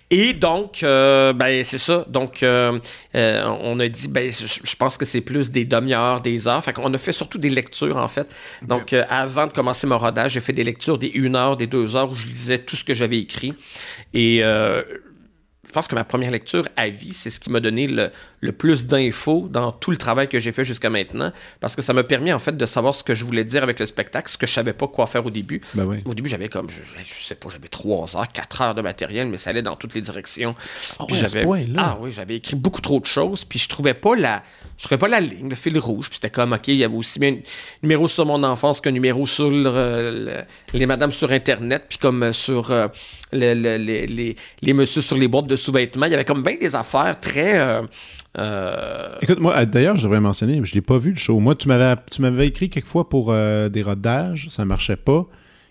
Et donc, euh, ben, c'est ça. Donc, on a dit, ben, je, je pense que c'est plus des demi-heures, des heures. Fait qu'on a fait surtout des lectures, en fait. Donc, avant de commencer mon rodage, j'ai fait des lectures des une heure, des deux heures où je lisais tout ce que j'avais écrit. Et euh, pense que ma première lecture à vie, c'est ce qui m'a donné le, le plus d'infos dans tout le travail que j'ai fait jusqu'à maintenant, parce que ça m'a permis en fait de savoir ce que je voulais dire avec le spectacle, ce que je savais pas quoi faire au début. Ben oui. Au début, j'avais comme, je, je sais pas, j'avais trois heures, quatre heures de matériel, mais ça allait dans toutes les directions. Ah Puis j'avais, ah oui, j'avais écrit beaucoup trop de choses, puis je trouvais pas la, je trouvais pas la ligne, le fil rouge. Puis c'était comme, ok, il y avait aussi bien un numéro sur mon enfance qu'un numéro sur le- le- les madames sur Internet, puis comme euh, sur euh, le- le- les, les, les messieurs sur les boîtes de sous-vêtements. Il y avait comme bien des affaires très. euh, euh, Écoute, moi, d'ailleurs, je devrais mentionner, je l'ai pas vu le show. Moi, tu m'avais, tu m'avais écrit quelquefois pour euh, des rodages, ça marchait pas.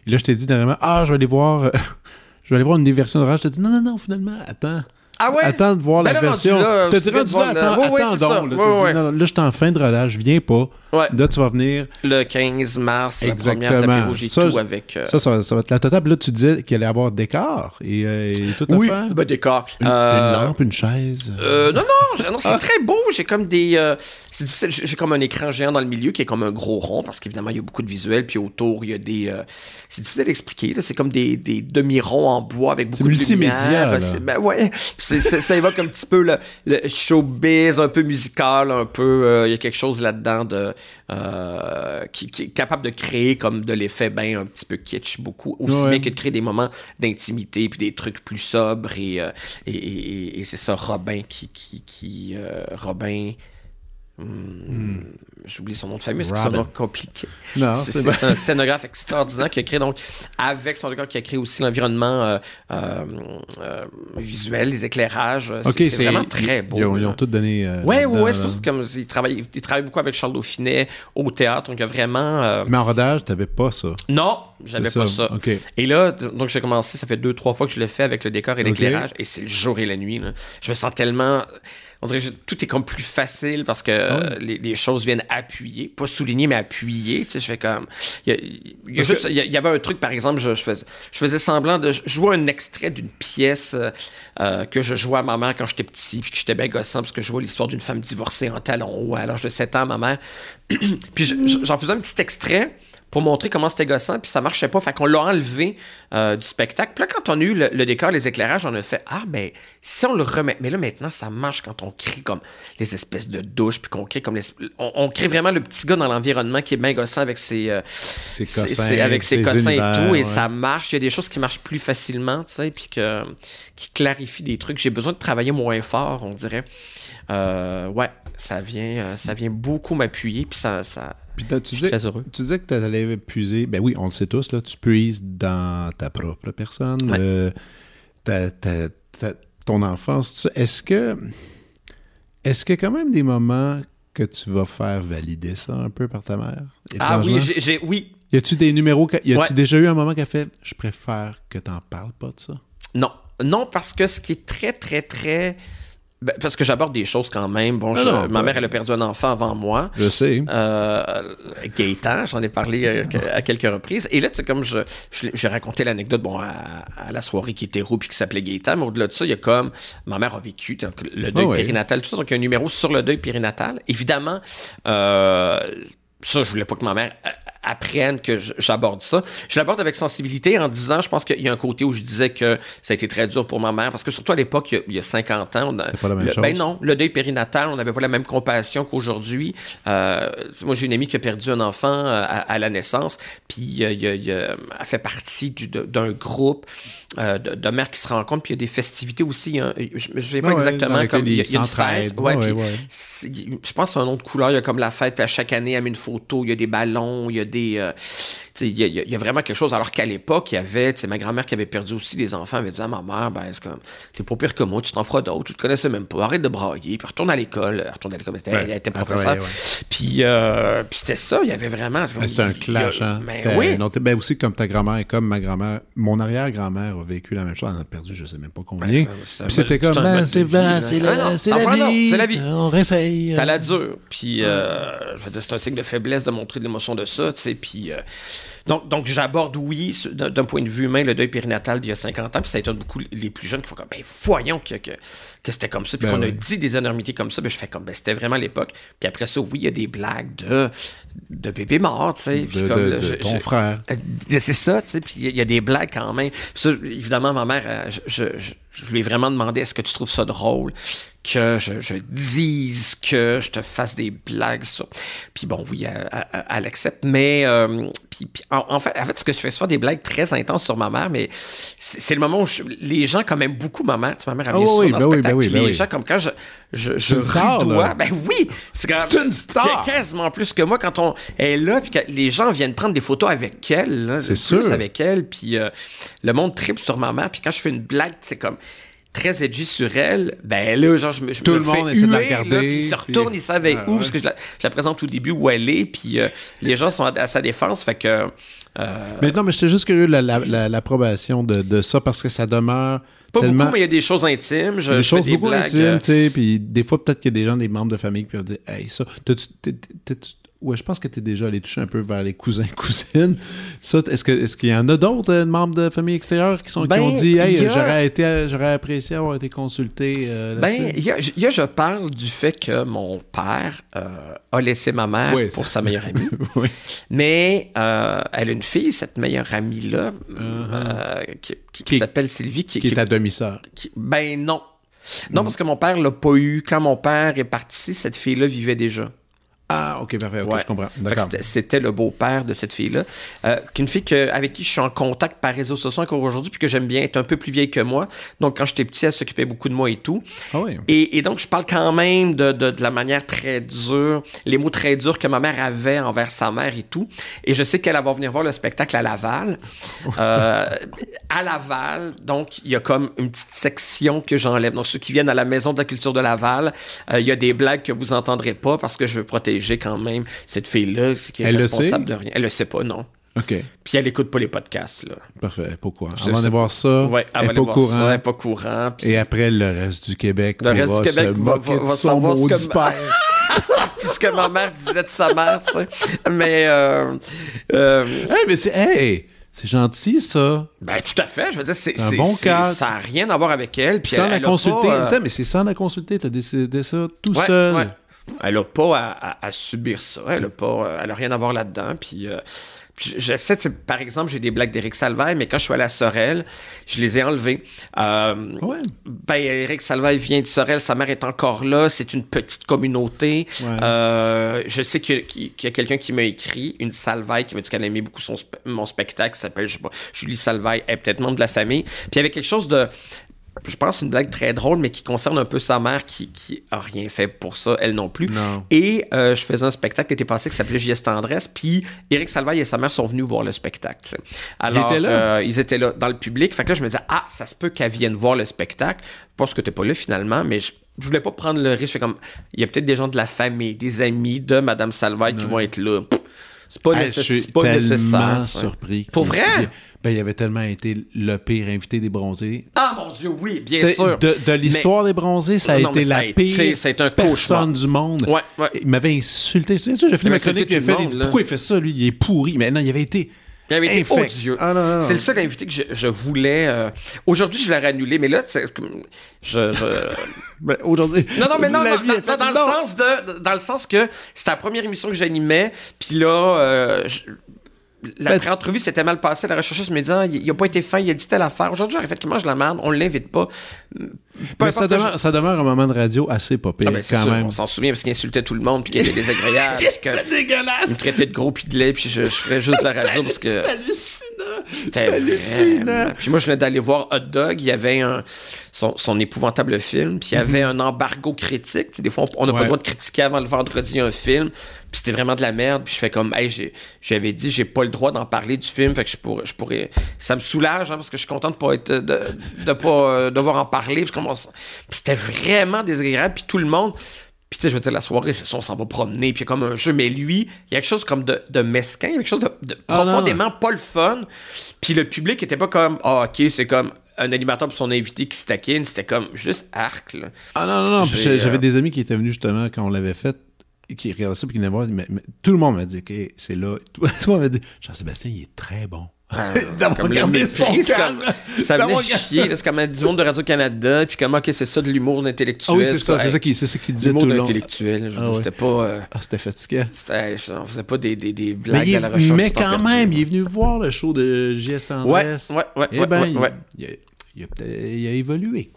Et là, je t'ai dit dernièrement, ah, je vais aller voir, euh, je vais aller voir une de rodage. Je t'ai dit, non, non, non, finalement, attends. Ah ouais? Attends de voir Ben la là, version. rendu là, T'as c'est dit rendu là, attends, Ouais, ouais, c'est donc. Là, Ouais, dit, non, non, là, je suis en fin de rodage, viens pas. Ouais. Là, tu vas venir. Le 15 mars, la première Exactement. tapis rouge et Ça, tout avec... euh, Ça, ça, va- ça va être la totale. Là, tu disais qu'il allait y avoir décor et, euh, et tout à oui, faire. ben décor. Une, Euh, une lampe, une chaise. Euh, non, non, non, Ah. c'est très beau. J'ai comme des. euh, c'est difficile. J'ai comme un écran géant dans le milieu qui est comme un gros rond parce qu'évidemment, il y a beaucoup de visuels. Puis autour, il y a des. euh, c'est difficile d'expliquer. là. C'est comme des, des demi-ronds en bois avec beaucoup de multimédia, lumière. C'est- Ben ouais. C'est- c'est- ça évoque un petit peu le, le showbiz, un peu musical, un peu. euh, il y a quelque chose là-dedans de. euh, qui, qui est capable de créer comme de l'effet ben un petit peu kitsch beaucoup. Aussi Ouais. bien que de créer des moments d'intimité puis des trucs plus sobres et, euh, et, et- et- et c'est ça Robin qui qui, qui euh, Hmm, j'oublie son nom de famille c'est nom compliqué c'est un scénographe extraordinaire qui a créé donc avec son regard qui a créé aussi l'environnement euh, euh, euh, visuel les éclairages C'est- Ok, c'est vraiment très beau Ils ont, ils ont tout donné. Ouais, ouais, là-dedans, ouais, c'est ça que comme il travaille, il travaille beaucoup avec Charles Dauphinet au théâtre, donc il y a vraiment. Mais en rodage, t'avais pas ça. Non, j'avais pas ça. OK. Et là, donc j'ai commencé, ça fait deux, trois fois que je le fais avec le décor et l'éclairage, et c'est le jour et la nuit. là. Je me sens tellement. On dirait que tout est comme plus facile parce que Ah euh, les, les choses viennent appuyer, pas souligner, mais appuyer. Tu sais, je fais comme. Il y, avait un truc, par exemple, je, je faisais, je faisais semblant de. Je jouais un extrait d'une pièce euh, euh, que je jouais à ma mère quand j'étais petit, puis que j'étais bien gossant, parce que je jouais l'histoire d'une femme divorcée en talons hauts à l'âge de 7 ans, ma mère. puis je- je- j'en faisais un petit extrait pour montrer comment c'était gossant, puis ça marchait pas. Fait qu'on l'a enlevé euh, du spectacle. Puis là, quand on a eu le, le décor, les éclairages, on a fait Ah, mais si on le remet. Mais là, maintenant, ça marche quand on crée comme les espèces de douches, puis qu'on crée comme les. On, on crée vraiment le petit gars dans l'environnement qui est bien gossant avec ses. euh, Ses cossins, avec ses, cossins et tout, et ça marche. Il y a des choses qui marchent plus facilement, tu sais, puis que, qui clarifient des trucs. J'ai besoin de travailler moins fort, on dirait. Euh, ouais, ça vient, ça vient beaucoup m'appuyer, puis ça, ça, Puis tu disais, très heureux. tu disais que tu allais puiser. Ben oui, on le sait tous, là. Tu puises dans ta propre personne, Ouais. euh, ta- ta- ta- ton enfance. Est-ce que. Est-ce qu'il y a quand même des moments que tu vas faire valider ça un peu par ta mère? Ah oui, j'ai, oui, Y a-tu des numéros. Y a-tu Ouais. déjà eu un moment qu'elle fait Je préfère que t'en parles pas de ça? Non. Non, parce que ce qui est très, très, très. Ben, parce que j'aborde des choses quand même. Bon, Ah je- non, ma bah- mère, elle a perdu un enfant avant moi. Je sais. Euh, Gaëtan, j'en ai parlé euh, à quelques reprises. Et là, tu sais, comme je, j'ai raconté l'anecdote bon, à, à la soirée qui était roux puis qui s'appelait Gaëtan, mais au-delà de ça, il y a comme ma mère a vécu donc, le deuil Ah ouais. périnatal, tout ça. Donc, il y a un numéro sur le deuil périnatal. Évidemment, euh, ça, je voulais pas que ma mère euh, apprenne que j'aborde ça. Je l'aborde avec sensibilité en disant, je pense qu'il y a un côté où je disais que ça a été très dur pour ma mère, parce que surtout à l'époque, il y a- il y a 50 ans, on a- pas la même le- chose. ben non, le deuil périnatal, on n'avait pas la même compassion qu'aujourd'hui. Euh, moi, j'ai une amie qui a perdu un enfant euh, à, à la naissance, puis euh, il elle fait partie du- d'un groupe euh, de, de mères qui se rencontrent, puis il y a des festivités aussi. un- je ne sais pas ouais, exactement comme il y y a une fête. Ouais, Ouais, puis je pense que c'est un nom de couleur. Il y a comme la fête, puis à chaque année, elle met une photo. Il y a des ballons, il y a des. euh, il y, a- y y vraiment quelque chose. Alors qu'à l'époque, il y avait. Ma grand-mère qui avait perdu aussi des enfants avait dit à ma mère ben, c'est comme. T'es pas pire que moi, tu t'en feras d'autres, tu te connaissais même pas. Arrête de brailler, puis retourne à l'école. Elle Retourne à l'école. Elle était- Ouais, elle était ouais. Puis, euh, puis c'était ça. Il y avait vraiment. Ben, C'était un clash, hein? Ben oui. autre- ben aussi, comme ta grand-mère et comme ma grand-mère, mon arrière-grand-mère a vécu la même chose. Elle en a perdu, je sais même pas combien. Ben, c'est c'était comme, c'est ben, c'est ben, c'est la, c'est vie. c'est la vie. Euh, On réessaye. T'as la dure. Puis, euh, je veux dire, c'est un signe de faiblesse de montrer de l'émotion de ça, tu sais. Puis, euh, donc, donc j'aborde, oui, d'un point de vue humain, le deuil périnatal d'il y a 50 ans. Puis ça étonne beaucoup les plus jeunes qui font comme, ben, voyons que, que, que c'était comme ça. Puis Ben qu'on a dit des énormités comme ça. Ben, je fais comme, ben, c'était vraiment l'époque. Puis après ça, oui, il y a des blagues de, de bébé mort, tu sais. Puis De, comme, de- là, de je- ton je- frère. euh, C'est ça, tu sais, puis il y, a- il y a des blagues quand même. Puis ça, évidemment, ma mère, euh, je, je- je- je lui ai vraiment demandé est-ce que tu trouves ça drôle? Que je, je dise que je te fasse des blagues sur. Puis bon, oui, elle, elle- elle accepte, mais euh, puis, puis en, en fait, en fait, ce que je fais, c'est faire des blagues très intenses sur ma mère, mais c'est le moment où je- les gens quand même beaucoup ma mère. Tu sais, ma mère, elle Ah vient oui, souvent oui, dans ben ben oui, ben les oui. 'gens, comme quand je, je, je une star, ben oui, c'est quand une star. quasiment plus que moi quand on est là puis que les gens viennent prendre des photos avec elle C'est sûr. avec elle puis euh, le monde tripe sur ma mère puis quand je fais une blague c'est comme très edgy sur elle, ben là, genre, je me, je Tout me le monde essaie de la là, regarder, puis il se puis- retourne, il savait Ah, où, ouais. parce que je la, je la présente au début où elle est, puis euh, les gens sont à, à sa défense, fait que... euh, Mais non, mais j'étais juste curieux de la- la- la- l'approbation de, de ça parce que ça demeure pas tellement... beaucoup, mais il y a des choses intimes. Je, des je choses des beaucoup blagues, intimes, euh, tu sais, puis des fois, peut-être qu'il y a des gens, des membres de famille qui peuvent dire « Hey, ça, t'as-tu- Ouais, je pense que tu es déjà allé toucher un peu vers les cousins, cousines. Ça, est-ce que est-ce qu'il y en a d'autres euh, membres de famille extérieure qui, sont, qui Ben, ont dit Hey, a- j'aurais été j'aurais apprécié avoir été consulté euh, là-dessus? Ben, il y a, y a- je parle du fait que mon père euh, a laissé ma mère Oui, pour ça- sa meilleure amie. oui. Mais euh, elle a une fille, cette meilleure amie-là, euh, qui, qui- qui Qui- s'appelle Sylvie, qui, est ta demi-sœur. Ben non. Non, parce que mon père l'a pas eu. Quand mon père est parti, cette fille-là vivait déjà. Ah, ok, parfait, ok, Ouais. je comprends. C'était- le beau-père de cette fille-là. Euh, qu'une fille que, avec qui je suis en contact par réseaux sociaux encore aujourd'hui, puis que j'aime bien, est un peu plus vieille que moi. Donc, quand j'étais petit, elle s'occupait beaucoup de moi et tout. Ah oui. Et, et donc, je parle quand même de, de, de la manière très dure, les mots très durs que ma mère avait envers sa mère et tout. Et je sais qu'elle va venir voir le spectacle à Laval. Euh, à Laval, donc, il y a comme une petite section que j'enlève. Donc, ceux qui viennent à la Maison de la culture de Laval, euh, il y a des blagues que vous entendrez pas parce que je veux protéger quand même cette fille-là qui est Elle le responsable sait? de rien. Elle le sait pas, non. Ok, Puis elle écoute pas les podcasts, là. parfait. Pourquoi? Je On va sais aller voir ça. Ouais, elle elle est va aller pas courant. ça, elle est pas courant. Et après, le reste du Québec Le reste du Québec se moquer va- de va son savoir ce maudit que- père. puis ce que ma mère disait de sa mère, tu sais. Mais, euh, euh, hey, mais c'est... Hey! C'est gentil, ça. ben, tout à fait. Je veux dire, c'est, Un bon cadre. ça n'a rien à voir avec elle. Puis sans elle, la elle a consulter. pas, euh, Attends, mais c'est sans la consulter. T'as décidé ça tout ouais, seul. ouais. Elle n'a pas à, à- à subir ça. Elle n'a pas, elle a rien à voir là-dedans. Puis, euh, puis j'essaie, par exemple, j'ai des blagues d'Éric Salvaille, mais quand je suis allé à Sorel, je les ai enlevées. Euh, Ouais. Ben, Eric Salvaille vient de Sorel, sa mère est encore là, c'est une petite communauté. Ouais. Euh, je sais qu'il y a- qu'il y a quelqu'un qui m'a écrit, une Salvaille, qui m'a dit qu'elle aimait beaucoup son mon spectacle, qui s'appelle, je sais pas, Julie Salvaille, elle est peut-être membre de la famille. Puis il y avait quelque chose de, je pense, une blague très drôle, mais qui concerne un peu sa mère, qui, qui a rien fait pour ça, elle non plus. Non. Et euh, je faisais un spectacle l'été passé qui s'appelait JS Tendresse, puis Éric Salvaille et sa mère sont venus voir le spectacle. Alors, étaient là? euh, ils étaient là dans le public. Fait que là, je me disais, ah, ça se peut qu'elle vienne voir le spectacle. Parce que t'es pas là finalement, mais je, je voulais pas prendre le risque. Je comme, il y a peut-être des gens de la famille, des amis de Madame Salvaille qui vont être là. Pff, C'est pas, Hey, nécess- je suis c'est pas tellement nécessaire. surpris. Pour vrai? Ben, il avait tellement été le pire invité des bronzés. Ah mon Dieu, oui, bien sûr. De, de l'histoire des bronzés, ça a Non, été la pire c'est un personne du monde. Ouais, ouais. Il m'avait insulté. Tu sais, j'ai fini ma chronique, il a tout fait, monde, dit, pourquoi il fait ça, lui? Il est pourri. Mais non, il avait été... Il avait été odieux. Ah. C'est le seul invité que je, je voulais. euh, Aujourd'hui, je l'aurais annulé, mais là, c'est je, je- Ben, aujourd'hui... Non, non, mais non, non, dans, le sens de, dans le sens que c'était la première émission que j'animais, puis là, euh, je- la Ben- pré-entrevue s'était mal passée, la rechercheuse me disant, il, il a pas été fin, il a dit telle affaire. Aujourd'hui, j'aurais fait qu'il mange de la merde, on l'invite pas. Mais ça demeure, ça demeure un moment de radio assez pire, Ah ben, quand sûr, même. on s'en souvient parce qu'il insultait tout le monde, puis qu'il était désagréable, que- C'est il me dégueulasse! traitait de gros pis de lait, puis je, je ferais juste de la radio parce que... C'est hallucinant! C'était hallucinant! Puis moi, je venais d'aller voir Hot Dog. Il y avait un, son, son épouvantable film. Puis il y avait un embargo critique. Des fois, on n'a pas le droit de critiquer avant le vendredi un film. Puis c'était vraiment de la merde. Puis je fais comme, hey, j'ai- j'avais dit, j'ai pas le droit d'en parler du film. Fait que je pourrais. Je pourrais ça me soulage, hein, parce que je suis content de pas être. de, de pas euh, devoir en parler. Puis c'était vraiment désagréable. Puis tout le monde. Puis tu sais, je veux dire, la soirée, c'est ça, on s'en va promener, puis il y a comme un jeu, mais lui, il y a quelque chose comme de, de mesquin, il y a quelque chose de, de Ah, non. profondément pas le fun. Puis le public était pas comme, ah, ok, c'est comme un animateur pour son invité qui se taquine, c'était comme juste arc, là. Ah non, non, non. J'avais euh, des amis qui étaient venus justement quand on l'avait fait, qui regardaient ça, puis qui venaient voir. mais- mais tout le monde m'a dit, OK, c'est là. Tout, tout le monde m'a dit, Jean-Sébastien, il est très bon. D'avoir Comme le gardé mépris, son calme. comme- ça venait D'avoir chier, c'est comme du monde de Radio-Canada, puis comment c'est ça de l'humour intellectuel. Ah oui, c'est ça, c'est ça qui, c'est ça qui disait tout le long. intellectuel, Ah ouais. c'était pas... euh, Ah, c'était c'était- on faisait pas des, des, des blagues est- à la recherche mais quand perdu. même, il est venu voir le show de Ouais, Tendresse. ouais, ouais, Eh ouais, ben, ouais, ouais. il, a, il a peut-être- il a évolué.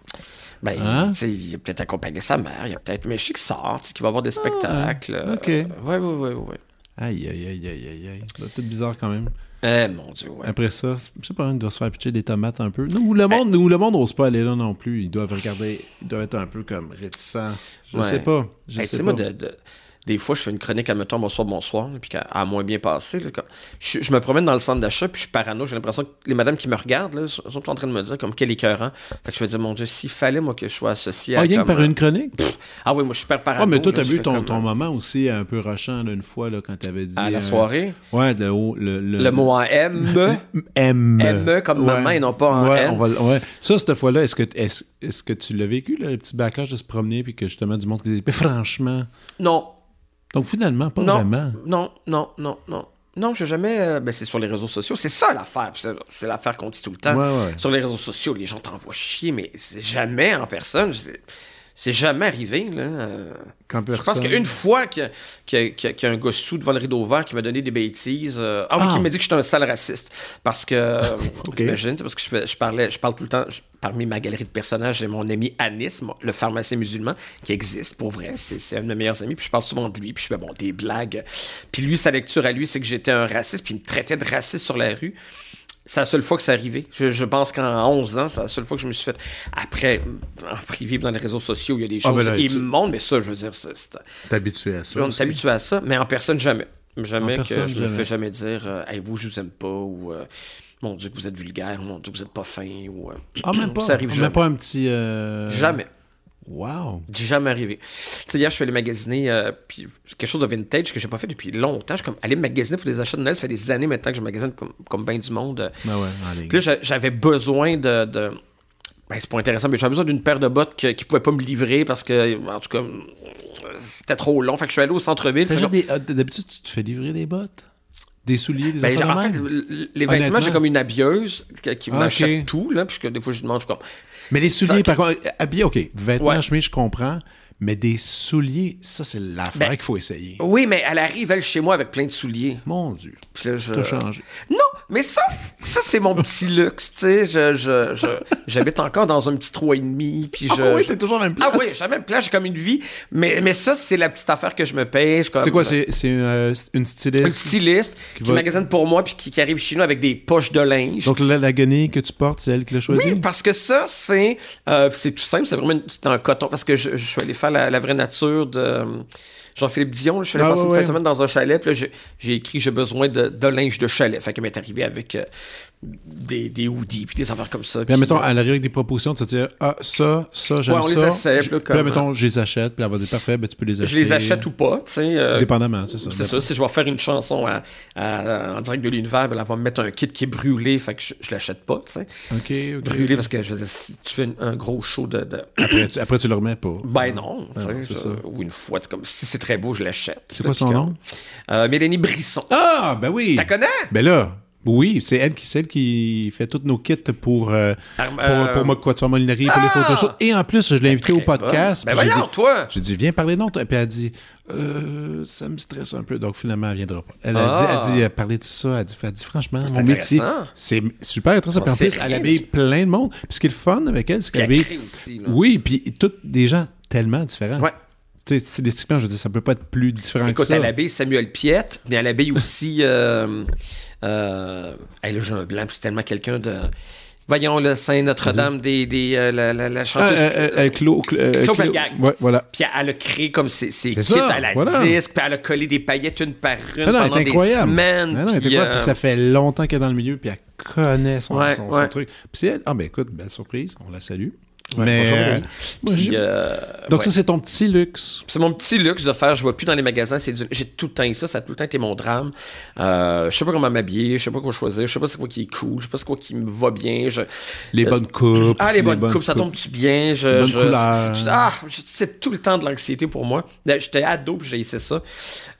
Ben, Hein? il a peut-être accompagné sa mère, il a peut-être... Mais je sais qu'il sort, qu'il va avoir des spectacles. euh, Ah, ok. ouais, ouais, ouais, ouais. Aïe, aïe, aïe, aïe, aïe, aïe. C'est peut-être bizarre quand même. Eh, mon Dieu, ouais. Après ça, je sais pas, il doit se faire pitcher des tomates un peu. Nous, le monde, nous, le monde n'ose pas aller là non plus. Ils doivent regarder, ils doivent être un peu comme réticents. Je Ouais. sais pas. Je tu sais sais, pas. moi, de, de, des fois, je fais une chronique, admettons, bonsoir, bonsoir, puis a moins bien passé. là, je, je me promène dans le centre d'achat, puis je suis parano. J'ai l'impression que les madames qui me regardent là, sont sont en train de me dire comme quel écœurant. Fait que je vais dire, mon Dieu, s'il fallait, moi, que je sois associé à. Ah, rien que comme, par une chronique? Ah oui, moi, je suis super parano. Ah, mais toi, t'as vu ton, comme, ton euh, moment aussi un peu rushant là, une fois là, quand t'avais dit. À la euh, soirée? Ouais, le, le, le, Le mot en M? M. M comme maman et non pas en ouais, N. on va ouais. Ça, cette fois-là, est-ce que, est-ce, est-ce que tu l'as vécu, le petit backlash de se promener, puis que justement, du monde qui disait, mais franchement. Non, Donc finalement, pas non, vraiment. non, non, non, non. Non, j'ai jamais. euh, ben, c'est sur les réseaux sociaux. C'est ça l'affaire. C'est, l'affaire qu'on dit tout le temps. Ouais, ouais. Sur les réseaux sociaux, les gens t'envoient chier, mais c'est jamais en personne. C'est jamais arrivé. Là. Euh, Quand Je pense qu'une fois qu'il y, a- y y un gars sous devant le rideau vert qui m'a donné des bêtises. euh, Ah oui, Ah. qui m'a dit que j'étais un sale raciste. Parce que. Ok. T'imagines, c'est parce que je, fais- je parlais, je parle tout le temps. je- parmi ma galerie de personnages, j'ai mon ami Anis, le pharmacien musulman, qui existe pour vrai. C'est, c'est un de mes meilleurs amis. Puis je parle souvent de lui. Puis je fais bon, des blagues. Puis lui, sa lecture à lui, c'est que j'étais un raciste. Puis il me traitait de raciste sur la rue. C'est la seule fois que c'est arrivé. Je, je pense qu'en 11 ans, c'est la seule fois que je me suis fait. Après, en privé, dans les réseaux sociaux, il y a des Ah, choses ben là, tu- immondes, mais ça, je veux dire, c'est, T'es habitué à ça. on est habitué à ça, mais en personne, jamais. Jamais En que personne, je me jamais. fais jamais dire euh, Hey, vous, je vous aime pas ou euh, Mon Dieu, que vous êtes vulgaire, mon Dieu, que vous êtes pas fin ou. euh, Ah, même pas. Ça arrive même jamais. pas un petit. euh, Jamais. Wow. Jamais arrivé. Tu sais, hier, je suis allé magasiner euh, puis quelque chose de vintage que j'ai pas fait depuis longtemps. Je suis comme aller magasiner pour des achats de Noël. Ça fait des années maintenant que je magasine comme, comme bien du monde. euh. Ben ouais. Puis là, j'a- j'avais besoin de. de- Ben, c'est pas intéressant, mais j'avais besoin d'une paire de bottes que- qui pouvaient pas me livrer parce que, en tout cas, c'était trop long. Fait que je suis allé au centre-ville. Ah, D'habitude, tu te fais livrer des bottes? Des souliers, des Ben, affaires en fait, les vêtements, j'ai comme une habilleuse qui, qui Ah, m'achète tout, là, puis que des fois, je demande, je suis comme... Mais les souliers, par contre, habillés, OK. Vêtements, Ouais. chemise, je comprends. Mais des souliers, ça, c'est l'affaire Ben, qu'il faut essayer. Oui, mais elle arrive, elle, chez moi, avec plein de souliers. Mon Dieu. Puis là, je... T'as changé. Non, mais ça, ça c'est mon petit luxe, tu sais. Je, je, je- j'habite encore dans un petit 3,5, puis je... Ah oui, t'es toujours à la même place. Ah oui, j'ai la même place, j'ai comme une vie. Mais, mais ça, c'est la petite affaire que je me paye. comme- C'est quoi, c'est c'est une, euh, une Un styliste? styliste qui, va- magasine pour moi, puis qui, qui arrive chez nous avec des poches de linge. Donc, la, la guenille que tu portes, c'est elle qui l'a choisie? Oui, parce que ça, c'est euh, c'est tout simple, c'est vraiment une- c'est en coton. Parce que je, je suis allé faire la, la vraie nature de euh, Jean-Philippe Dion. là. Je suis allé Ah, passer ouais, une fin de ouais. semaine dans un chalet. Puis j'ai- écrit j'ai besoin de, de linge de chalet. Fait m'est arrivée avec euh, des, des hoodies puis des affaires comme ça. Puis, mettons, elle arrive avec des propositions de se dire, ah, ça, ça, j'aime Ouais, on les ça. J- puis là, Puis mettons, je les achète, puis elle va dire, parfait, ben, tu peux les acheter. je les achète ou pas, tu sais. euh, Dépendamment, c'est ça. C'est ça, si je vais faire une chanson à- à- en direct de l'univers, ben, elle va me mettre un kit qui est brûlé, fait que je, je l'achète pas, tu sais. OK, OK. Brûlé parce que je veux dire, si tu fais une- un gros show de- de, Après, tu, après, tu le remets pas. Ben non, tu Ah, sais, ça. ou une fois, comme si c'est très beau, je l'achète. C'est quoi son nom? Euh, Mélanie Brisson. Ah, ben oui. T'as connais? Ben là, oui, c'est elle qui, celle qui fait tous nos kits pour, euh, Arm- pour, euh, pour ma Quatuor Molinerie, pour les Ah! photos. Et en plus, je l'ai invité au Très podcast. bonne. Ben voyons, dit- toi! J'ai dit, viens parler de toi. Puis elle a dit, euh, ça me stresse un peu. Donc finalement, elle viendra pas. Elle a Ah. dit, elle a dit, euh, parler de ça. Elle a dit, elle a dit, franchement, mon métier, c'est super intéressant. Puis en plus, elle habille plein de monde. Puis ce qui est le fun avec elle, c'est qu'elle elle habille. Oui, puis toutes des gens tellement différents. Ouais. Stylistiquement, je veux dire, ça peut pas être plus différent Écoute, que ça. elle habille Samuel Piette, mais elle habille aussi. Euh, euh, hey, là, j'ai un blanc, puis c'est tellement quelqu'un de. Voyons, le Saint-Notre-Dame des. des euh, la, la, la Ah, chanteuse. euh, euh, Clo- Clo- Claude. Ouais, voilà. Puis elle a créé comme ses, ses kits ça, à la voilà. disque, puis elle a collé des paillettes une par une Non, non, pendant elle est des semaines. Non, non, puis, ça fait longtemps qu'elle est dans le milieu, puis elle connaît son, Ouais, son- son ouais. truc. Puis c'est elle. Ah, ben écoute, belle surprise, on la salue. Ouais, Mais. bonjour, euh, puis, euh, Donc, ouais. ça, c'est ton petit luxe. C'est mon petit luxe de faire, je vois plus dans les magasins, c'est du- j'ai tout le temps eu ça, ça a tout le temps été mon drame. Euh, je sais pas comment m'habiller, je sais pas quoi choisir, je sais pas c'est quoi qui est cool, je sais pas c'est quoi qui me va bien. Je... Les Euh, bonnes coupes. Ah, les bonnes coupes, ça tombe-tu bien? Je, c'est- ah, c'est tout le temps de l'anxiété pour moi. Ben, J'étais ado, puis j'ai essayé ça.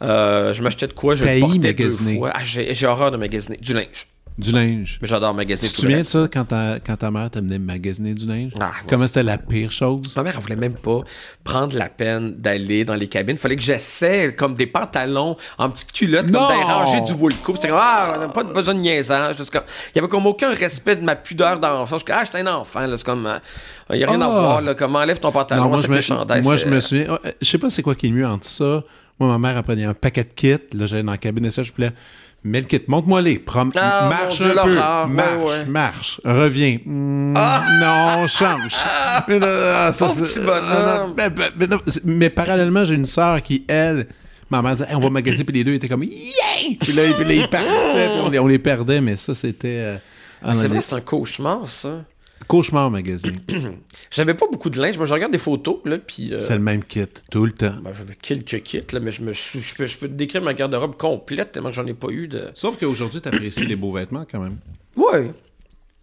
Euh, je m'achetais de quoi, je le portais deux fois. Ah, j'ai j'ai horreur de magasiner. Du linge. Du linge. Mais j'adore magasiner Tu te souviens de ça quand ta, quand ta mère t'amenait magasiner du linge? Ah, ouais. Comment c'était la pire chose? Ma mère, elle voulait même pas prendre la peine d'aller dans les cabines. Fallait que j'essaie comme des pantalons en petite culotte, Non! comme d'aller ranger du wool coupe. C'est comme, ah, on n'a pas besoin de niaisage. Comme- Il y avait comme aucun respect de ma pudeur d'enfant. Je suis comme, ah, j'étais un enfant. là. C'est comme, euh, il y a rien à Ah! voir. Là, comme, enlève ton pantalon, Non, moi, je me, chandail. moi je me souviens. oh, euh, Je sais pas c'est quoi qui est mieux entre ça. Moi, ma mère, elle prenait un paquet de kits. Là, j'allais dans la cabine et ça, je voulais. Mets le kit, montre-moi-les. Prom- Ah, marche Dieu, un peu. Marche, ouais. marche. Reviens. Hmm, Non, change. mais, là, ça, ah, non, mais, mais- mais non, c'est- mais parallèlement, j'ai une sœur qui, elle, Ma mère disait, Hey, on va magasiner, puis les deux étaient comme, yeah! Puis là, puis là, ils partaient, puis on les, on les perdait, mais ça, c'était. euh, en C'est vrai, c'est un cauchemar, ça. Cauchemar magasiner. J'avais pas beaucoup de linge. Moi, je regarde des photos, là, puis... euh, C'est le même kit, tout le temps. ben, j'avais quelques kits, là, mais je, me, suis- je, peux, je peux te décrire ma garde-robe complète, tellement que j'en ai pas eu de... Sauf qu'aujourd'hui, tu apprécies les beaux vêtements quand même. Ouais.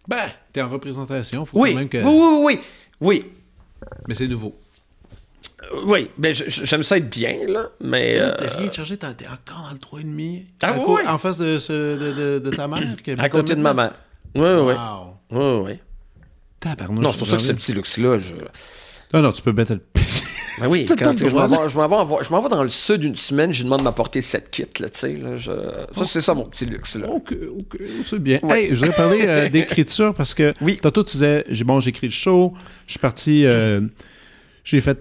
Ben, t'es en représentation, faut Oui. quand même que. oui, oui, oui, oui. Mais c'est nouveau. Euh, Oui, ben, j'aime ça être bien, là, mais... euh, T'as rien chargé, t'es t'es encore dans le 3,5. Ah oui, oui. En face de, ce- de, de- de ta mère. qui à côté de maintenant? maman. Oui, oui. Wow. Oui, oui. Tabarnouche, Non, c'est pour ça que ce petit luxe-là, je... Non, non, tu peux mettre le. Ben oui, quand je m'en vais, je m'en vais, dans le sud une semaine, je demande de m'apporter sept kits, là, tu sais, là, je... Ça, c'est ça, mon petit luxe, là. Ok, ok, c'est bien. Hey, je voudrais parler euh, d'écriture parce que Oui. tantôt tu disais, bon, j'ai écrit le show, je suis parti, euh, j'ai fait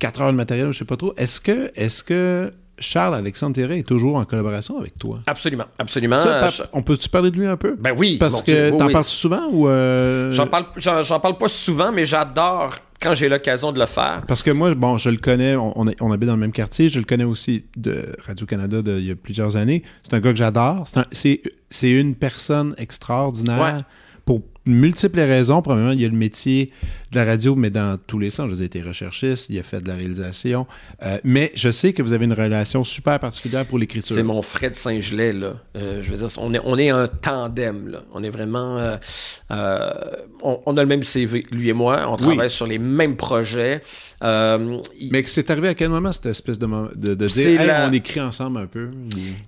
4 heures de matériel, je sais pas trop. Est-ce que, est-ce que Charles Alexandre Théré est toujours en collaboration avec toi? Absolument, absolument. Ça, par- je- on peut-tu parler de lui un peu? Ben oui. Parce que oui, t'en oui. parles souvent ou. euh, J'en parle, j'en, j'en parle pas souvent, mais j'adore quand j'ai l'occasion de le faire. Parce que moi, bon, je le connais, on, on, est- on habite dans le même quartier, je le connais aussi de Radio-Canada il y a plusieurs années. C'est un gars que j'adore. C'est un- C'est c'est une personne extraordinaire Ouais. pour multiples raisons. Premièrement, il y a le métier de la radio, mais dans tous les sens. Dire, il était recherchiste, il a fait de la réalisation. Euh, mais je sais que vous avez une relation super particulière pour l'écriture. C'est mon Fred Saint-Gelais, là. Euh, je veux dire, on est, on est un tandem, là. On est vraiment... euh, on, on a le même CV, lui et moi. On travaille sur les mêmes projets. Il- Mais c'est arrivé à quel moment, cette espèce de, de, dire, hey, la- on écrit ensemble un peu?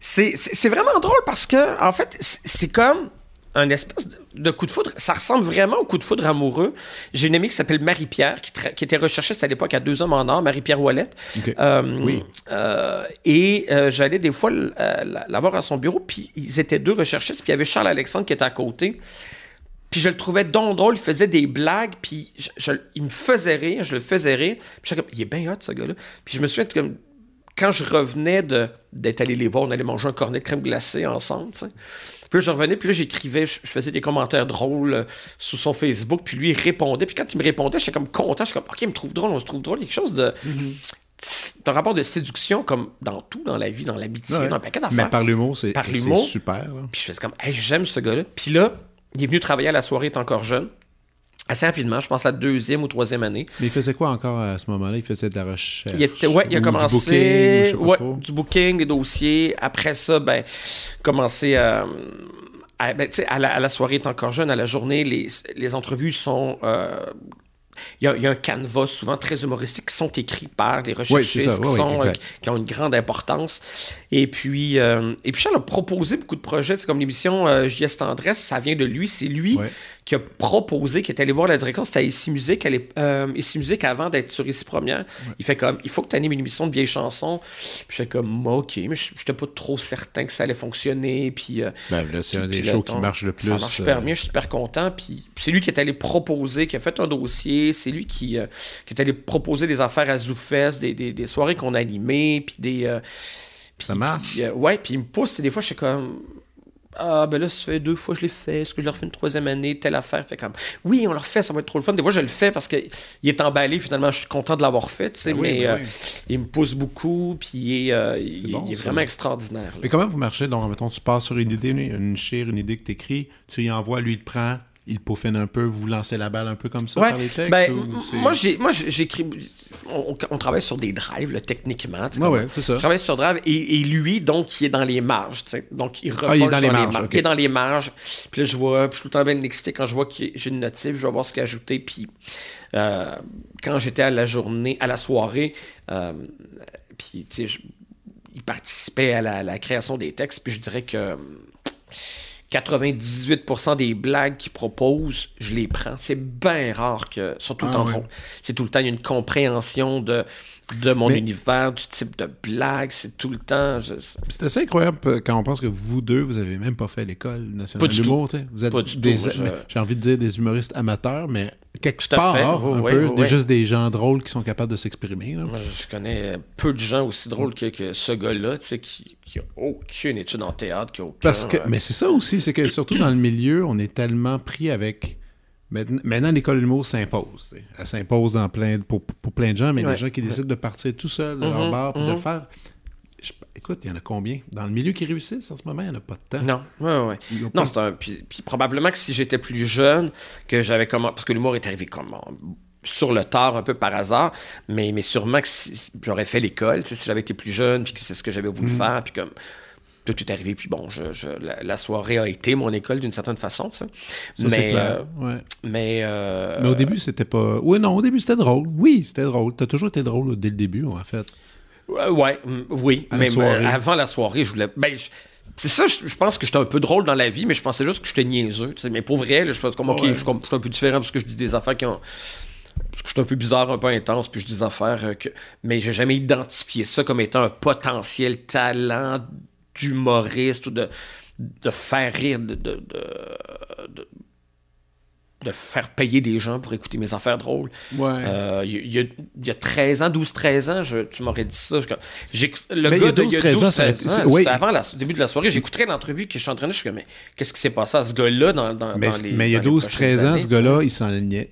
C'est, vraiment drôle parce que, en fait, c'est comme un espèce de- coup de foudre. Ça ressemble vraiment au coup de foudre amoureux. J'ai une amie qui s'appelle Marie-Pierre, qui, était recherchiste à l'époque à Deux Hommes en Or, Marie-Pierre Ouellette. Ok. Euh, Oui. euh, et euh, j'allais des fois l- euh, la la voir à son bureau, puis ils étaient deux recherchistes, puis il y avait Charles Alexandre qui était à côté. Puis je le trouvais donc drôle, il faisait des blagues, puis je- je- il me faisait rire, je le faisais rire. Puis comme, il est bien hot ce gars-là. Puis je me souviens comme, quand je revenais de, d'être allé les voir, on allait manger un cornet de crème glacée ensemble, tu sais. Puis là, je revenais, puis là, j'écrivais, je, je faisais des commentaires drôles euh, sous son Facebook, puis lui, il répondait. Puis quand il me répondait, j'étais comme content, j'étais comme, OK, il me trouve drôle, on se trouve drôle, il y a quelque chose de... C'est un rapport de séduction, comme dans tout, dans la vie, dans l'amitié, Ouais. dans un paquet Mais d'affaires. par l'humour, c'est super. là. Puis je faisais comme, hey, j'aime ce gars-là. Puis là, il est venu travailler à la soirée, il est encore jeune. Assez rapidement, je pense la deuxième ou troisième année. Mais il faisait quoi encore à ce moment-là? Il faisait de la recherche. Il était, ouais, il a commencé. Du booking, ouais, du booking, des dossiers. Après ça, ben, commencer à. à- ben, tu sais, à, la, à la soirée, est encore jeune, à la journée, les, les entrevues sont. euh, il y, a, il y a un canevas souvent très humoristique qui sont écrits par des recherchistes ça, qui, oui, sont, euh, qui ont une grande importance. Et puis, euh, et puis Charles a proposé beaucoup de projets, c'est comme l'émission euh, JS Tendresse, ça vient de lui, c'est lui qui a proposé, qui est allé voir la direction, c'était à Ici Musique, elle est, euh, Ici Musique avant d'être sur Ici Première. Il fait comme, il faut que tu animes une émission de vieilles chansons. Puis j'étais comme, ok, mais je j'étais pas trop certain que ça allait fonctionner. Puis, euh, Ben, c'est un des shows qui marche le plus. Ça marche super bien, je suis super content. Puis c'est lui qui est allé proposer, qui a fait un dossier. C'est lui qui, euh, qui est allé proposer des affaires à ZooFest, des, des, des soirées qu'on a animées. Puis des. euh, puis- Ça marche. euh, ouais, puis il me pousse. et Des fois, je suis comme. Ah, ben là, ça fait deux fois que je l'ai fait. Est-ce que je leur fais une troisième année, telle affaire? Fait comme, oui, on leur fait, ça va être trop le fun. Des fois, je le fais parce qu'il est emballé. Finalement, je suis content de l'avoir fait. Ben oui, mais ben euh, il me pousse beaucoup, puis il est, euh, il, bon, il est ça. vraiment extraordinaire. là. Mais comment vous marchez? Donc, mettons, tu pars sur une idée, une chire, une idée que tu écris, tu y envoies, lui, il te prend, il peaufine un peu, vous lancez la balle un peu comme ça Ouais, par les textes? ben, ou moi, j'écris. On, on travaille sur des drives, là, techniquement. Ouais, ouais, c'est ça. Je travaille sur drive et, et lui, donc, il est dans les marges. Donc, il Ah, il est dans les marges. Il est dans les marges. Puis là, je vois, puis je suis tout le temps bien excité quand je vois que j'ai une notif, je vais voir ce qu'il a ajouté. Puis euh, quand j'étais à la journée, à la soirée, euh, puis, tu sais, il participait à la, à la création des textes, puis je dirais que. 98% des blagues qu'il propose, je les prends. C'est bien rare que, surtout Ah en ouais. drôle. C'est tout le temps, il y a une compréhension de, de mon Mais- univers, du type de blague. C'est tout le temps. je- C'est assez incroyable quand on pense que vous deux, vous avez même pas fait l'école nationale de l'humour. tu sais. Vous êtes Pas du des, je- j'ai envie de dire des humoristes amateurs, mais quelque fait, part, oui, un oui, peu, oui, juste des gens drôles qui sont capables de s'exprimer. là. Moi, je connais peu de gens aussi drôles que, que ce gars-là, tu sais, qui, qui a aucune étude en théâtre, qui a aucun. Parce que, euh, mais c'est ça aussi, c'est que surtout dans le milieu, on est tellement pris avec. Maintenant, l'école de l'humour s'impose. Elle s'impose dans plein, pour, pour plein de gens, mais Ouais. les gens qui décident de partir tout seuls de leur Mhm, bar puis de le mhm. faire. je- écoute, il y en a combien? Dans le milieu qui réussissent en ce moment, il n'y en a pas de temps. Non, ouais, ouais. Non, c'est un. Puis, puis probablement que si j'étais plus jeune, que j'avais comment. Parce que l'humour est arrivé comme en- sur le tard, un peu par hasard, mais, mais sûrement que si, j'aurais fait l'école, si j'avais été plus jeune, puis que c'est ce que j'avais voulu Mm. faire, puis comme. Tout est arrivé, puis bon, je, je- la, la soirée a été mon école d'une certaine façon. Ça, mais, clair. euh, ouais. mais, euh, Mais au début, c'était pas. Oui, non, au début, c'était drôle. Oui, c'était drôle. T'as toujours été drôle dès le début, en fait. Ouais, ouais, mm, oui. À mais avant la soirée, je voulais. Ben, je- c'est ça, je, je pense que j'étais un peu drôle dans la vie, mais je pensais juste que j'étais niaiseux. Mais pour vrai, là, je faisais comme, ok, Ouais. je, je suis un peu différent parce que je dis des affaires qui ont. Parce que je suis un peu bizarre, un peu intense, puis je dis des affaires euh, que. Mais j'ai jamais identifié ça comme étant un potentiel talent d'humoriste ou de, de faire rire, de, de, de, de- de faire payer des gens pour écouter mes affaires drôles. Ouais. Euh, Il y, a- il y a 13 ans, 12-13 ans, je- tu m'aurais dit ça. Le Mais il y gars a de 12-13 ans, ça- 12-13 c'est- ans, oui. c'était avant le début de la soirée, j'écouterais l'entrevue que je suis en train de je suis comme, mais qu'est-ce qui s'est passé à ce gars-là dans, dans, mais, dans les mais il y a dans les 12-13 prochaines ans, années, ce gars-là, il s'enlignait.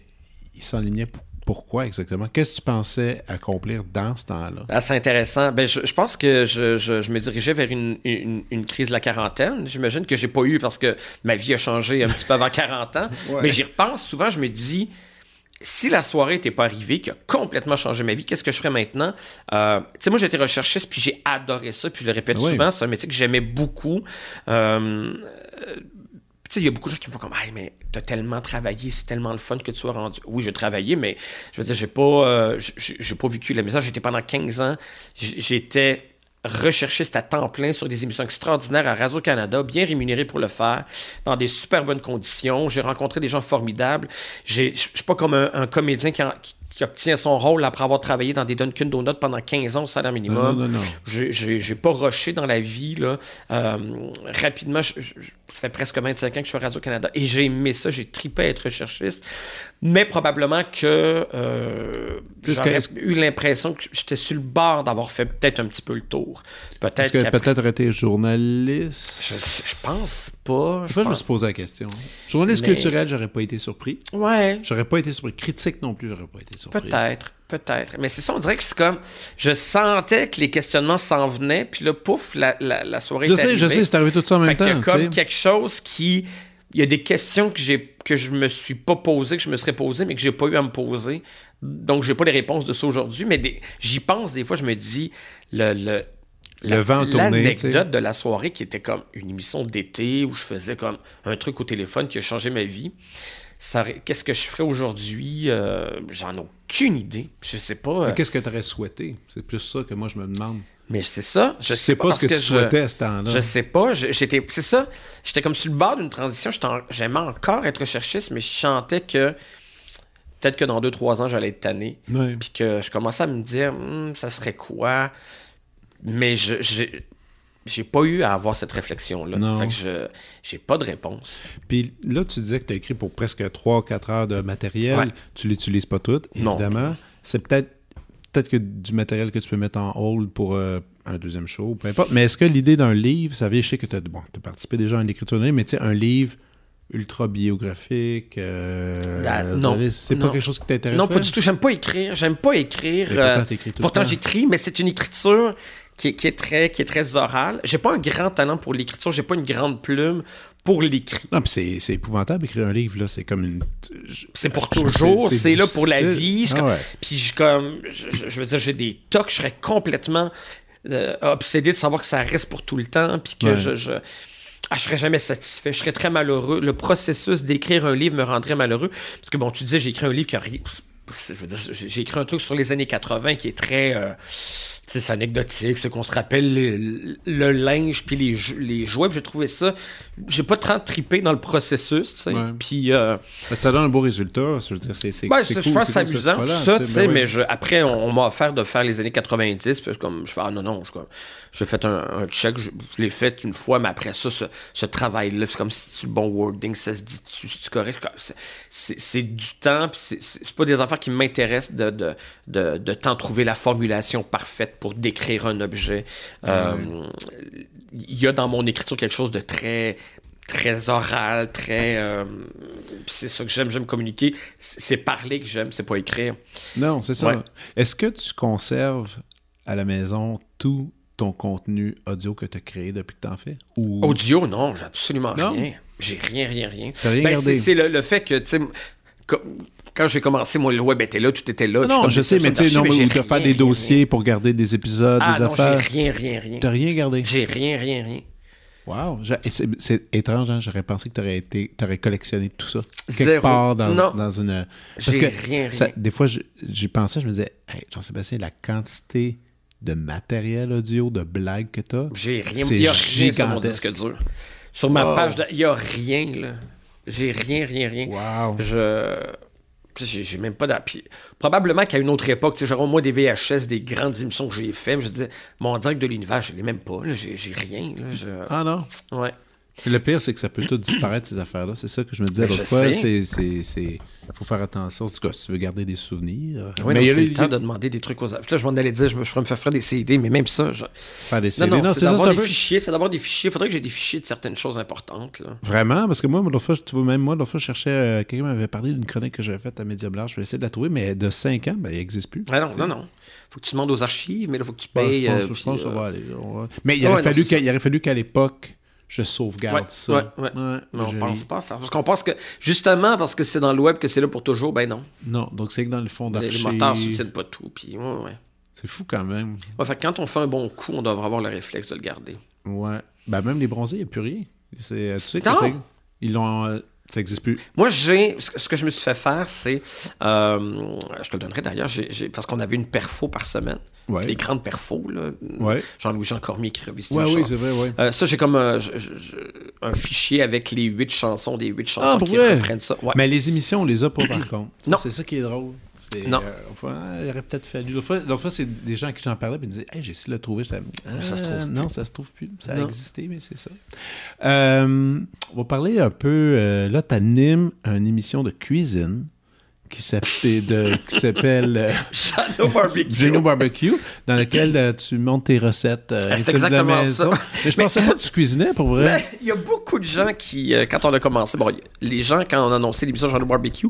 Il s'enlignait pour- pourquoi exactement? Qu'est-ce que tu pensais accomplir dans ce temps-là? Ah, c'est intéressant. Ben, je, je pense que je, je- je me dirigeais vers une, une- une crise de la quarantaine. J'imagine que j'ai pas eu parce que ma vie a changé un petit peu avant 40 ans. Ouais. Mais j'y repense souvent, je me dis, si la soirée n'était pas arrivée, qui a complètement changé ma vie, qu'est-ce que je ferais maintenant? Euh, tu sais, moi, j'étais recherchiste, puis j'ai adoré ça, puis je le répète Oui. souvent, c'est un métier que j'aimais beaucoup. Euh, tu il y a beaucoup de gens qui me font comme, hey, mais t'as tellement travaillé, c'est tellement le fun que tu sois rendu. Oui, j'ai travaillé, mais je veux dire, j'ai pas, euh, j'ai- pas vécu la misère. J'étais pendant 15 ans, j'étais recherchiste à temps plein sur des émissions extraordinaires à Radio-Canada, bien rémunéré pour le faire, dans des super bonnes conditions. J'ai rencontré des gens formidables. Je suis pas comme un, comédien qui, en- qui- qui obtient son rôle après avoir travaillé dans des Dunkin' Donuts pendant 15 ans au salaire minimum. Non, non, non, non. J'ai- pas rushé dans la vie. Là. Euh, rapidement, je- je- ça fait presque 25 ans que je suis à Radio-Canada et j'ai aimé ça. J'ai tripé à être recherchiste. Mais probablement que euh, j'aurais est-ce que- eu l'impression que j'étais sur le bord d'avoir fait peut-être un petit peu le tour. Est-ce Peut-être que qu'après- peut-être été journaliste? Je, je pense pas. Des fois, je me suis posé la question. Journaliste Mais- culturel, j'aurais pas été surpris. Ouais. J'aurais pas été surpris. Critique non plus, j'aurais pas été surpris. Peut-être, peut-être. Mais c'est ça, on dirait que c'est comme. Je sentais que les questionnements s'en venaient, puis là, pouf, la, la, la soirée Je est sais, je sais, c'est arrivé tout ça en Fait même qu'il y a temps. comme tu sais. quelque chose qui. Il y a des questions que j'ai que je me suis pas posées, que je me serais posées, mais que j'ai pas eu à me poser. Donc, j'ai pas les réponses de ça aujourd'hui. Mais des- j'y pense des fois, je me dis. Le, le, Le vent tourné. L'anecdote de la soirée qui était comme une émission d'été où je faisais comme un truc au téléphone qui a changé ma vie. Ça Qu'est-ce que je ferais aujourd'hui? Euh, J'en ai aucune idée. Je sais pas. euh, Mais Qu'est-ce que tu aurais souhaité? C'est plus ça que moi, je me demande. Mais c'est ça. Je sais sais pas ce que, tu je- souhaitais à ce temps-là. Je sais pas. J'étais, c'est ça. J'étais comme sur le bord d'une transition. En- J'aimais encore être recherchiste, mais je sentais que peut-être que dans deux, trois ans, j'allais être tanné. Ouais. Puis que je commençais à me dire, Hmm, ça serait quoi? Mais je, j'ai, pas eu à avoir cette réflexion-là. Fait que je, j'ai pas de réponse. Puis là, tu disais que tu as écrit pour presque 3-4 heures de matériel. Ouais. Tu l'utilises pas tout, Non. évidemment. C'est peut-être peut-être que du matériel que tu peux mettre en hold pour euh, un deuxième show, peu importe. Mais est-ce que l'idée d'un livre, ça vient, je sais que tu as, bon, participé déjà à une écriture d'un livre, mais tu sais, un livre ultra biographique, euh, Ah, non. c'est pas quelque chose qui t'intéresse? Non, pas du tout. J'aime pas écrire. J'aime pas écrire. Euh, pourtant, j'écris, mais c'est une écriture qui est, qui est très, qui est très orale. J'ai pas un grand talent pour l'écriture. J'ai pas une grande plume pour l'écrit. Non, puis c'est, c'est épouvantable écrire un livre, là. C'est comme une. C'est pour toujours, c'est là pour la vie. Je, Ah ouais. Puis je, comme, je, veux dire, j'ai des tocs, je serais complètement euh, obsédé de savoir que ça reste pour tout le temps, puis que Ouais. je, je, ah, je serais jamais satisfait, je serais très malheureux. Le processus d'écrire un livre me rendrait malheureux, parce que bon, tu disais, j'ai écrit un livre qui a ri- c'est- je veux dire, j'ai écrit un truc sur les années 80 qui est très, euh, c'est anecdotique, c'est qu'on se rappelle le, le linge puis les, les jouets. puis J'ai trouvé ça, j'ai pas tant tripé dans le processus, tu. Puis euh, Ça donne un beau résultat. Je veux dire, c'est, c'est, ben, c'est c'est- cool. je pense que c'est cool, amusant, ce tout soit-là, ça, tu tu sais, sais, oui. mais je- après, on, on m'a offert de faire les années 90, puis comme, je fais, ah non, non, je, j'ai fait un, un check, je, je l'ai fait une fois, mais après ça, ce, ce travail-là, c'est comme si tu le bon wording, ça se dit, tu, c'est correct, c'est, du temps, puis c'est, pas des affaires qui m'intéressent de, de, de, de tant trouver la formulation parfaite pour décrire un objet. Euh, Il y a dans mon écriture quelque chose de très très oral, très... euh, c'est ça que j'aime, j'aime communiquer. C'est parler que j'aime, c'est pas écrire. Non, c'est ça. Ouais. Est-ce que tu conserves à la maison tous ton contenu audio que tu as créé depuis que tu en fais? Ou... Audio, non, j'ai absolument Non? rien. J'ai rien, rien, rien. Rien Ben, c'est le, le fait que, tu sais, quand j'ai commencé, moi, le web était là, tout était là. Ah non, je sais, mais tu sais, non, mais de j'ai faire des dossiers rien. pour garder des épisodes, Ah des non, j'ai affaires. rien, rien, rien. T'as rien gardé? J'ai rien, rien, rien. Wow. J'ai- C'est étrange, hein? J'aurais pensé que tu aurais, été, t'aurais collectionné tout ça. Quelque Zéro. part dans, Non. dans une. Parce J'ai que rien, ça- rien. des fois, j'y pensais, je me disais, hey, Jean-Sébastien, la quantité de matériel audio, de blagues que tu as. J'ai rien. Il n'y a rien sur mon disque dur. Sur ma Oh. page, il n'y a rien, là. J'ai rien, rien, rien. Wow. Je. J'ai même pas d'appui. Probablement qu'à une autre époque, tu sais, genre moi des VHS, des grandes émissions que j'ai fait, je disais, mon direct de l'univers, je l'ai même pas, j'ai j'ai rien, là, je... Ah non? Ouais. Le pire, c'est que ça peut tout disparaître, ces affaires-là. C'est ça que je me disais Ben, l'autre fois. sais. C'est, c'est, c'est... faut faire attention. En tout cas, si tu veux garder des souvenirs. Ouais, mais non, il y a le temps de demander des trucs aux... Puis là, je m'en allais dire, je, me, je pourrais me faire faire des CD, mais même ça, je... faire des CD. non, Non, c'est d'avoir des peu- fichiers, c'est d'avoir des fichiers. Il faudrait que j'ai des fichiers de certaines choses importantes, là. Vraiment, parce que moi, l'autre fois, tu vois, même moi, l'autre fois, je cherchais. euh, quelqu'un m'avait parlé d'une chronique que j'avais faite à Medium Large. Je vais essayer de la trouver, mais de 5 ans, ben, il n'existe plus. Ah non, non, non. Faut que tu demandes aux archives, mais là, faut que tu payes. je pense, euh, je puis, pense euh, va aller. on va- Mais il il aurait fallu qu'à l'époque, je sauvegarde Ouais, ça. ouais, ouais. Mais on j'ai pense pas à faire. Parce qu'on pense que, justement, parce que c'est dans le web que c'est là pour toujours, ben non. Non, donc c'est que dans le fond d'archives. les moteurs soutiennent pas tout. Puis, ouais, ouais. C'est fou quand même. Ouais, fait quand on fait un bon coup, on devrait avoir le réflexe de le garder. Ouais. Ben, même les bronzés, il n'y a plus rien. C'est, tu sais que Ils l'ont. Euh, ça n'existe plus. Moi, j'ai. Ce que- je me suis fait faire, c'est. euh, je te le donnerai d'ailleurs, parce qu'on avait une perfo par semaine. Ouais. Les grandes perfos, là. Ouais. Jean-Louis-Jean Cormier qui revisite Ouais, oui, c'est vrai, ouais. Euh, ça, j'ai comme un, je- je- je- un fichier avec les huit chansons, des huit chansons Ah, pour qui vrai? reprennent ça. Ouais. Mais les émissions, on les a pas par contre. Non. C'est ça qui est drôle. Non. euh, ah, il aurait peut-être fallu. L'autre fois, fois, c'est des gens à qui j'en parlais, puis ils me disaient Hey, j'ai essayé de le trouver. Ah, Ça se trouve Non, plus. ça se trouve plus. Ça a Non. existé, mais c'est ça. Euh, on va parler un peu. euh, là, tu animes une émission de cuisine qui s'appelle, euh, Shadow Barbecue. Geno Barbecue, dans laquelle euh, tu montes tes recettes euh, Ah, c'est de la exactement maison. ça. Mais je pensais pas que tu cuisinais pour vrai. Il y a beaucoup de gens qui, euh, quand on a commencé, bon, les gens, quand on a annoncé l'émission Jean Barbecue,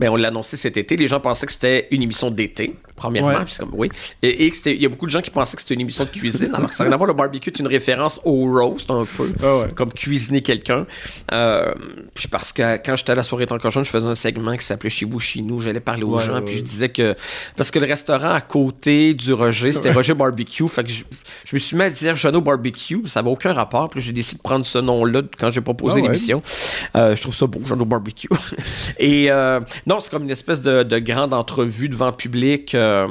ben, on l'a annoncé cet été, les gens pensaient que c'était une émission d'été, premièrement, Ouais. puis oui, et, il y a beaucoup de gens qui pensaient que c'était une émission de cuisine, alors que ça rien à voir, le barbecue est une référence au roast, un peu, Ah ouais. comme cuisiner quelqu'un, puis parce que quand j'étais à la soirée que jeune, je faisais un segment qui s'appelait Chez vous, chez nous, j'allais parler aux Ouais, gens, ouais, puis je disais que, parce que le restaurant à côté du Roger, c'était Roger Barbecue, fait que je, je me suis mis à dire Jeannot Barbecue, ça n'avait aucun rapport, puis j'ai décidé de prendre ce nom-là quand j'ai proposé Ah l'émission. Euh, je trouve ça beau, Jeannot Barbecue. Et euh, non, c'est comme une espèce de, de grande entrevue devant le public. euh,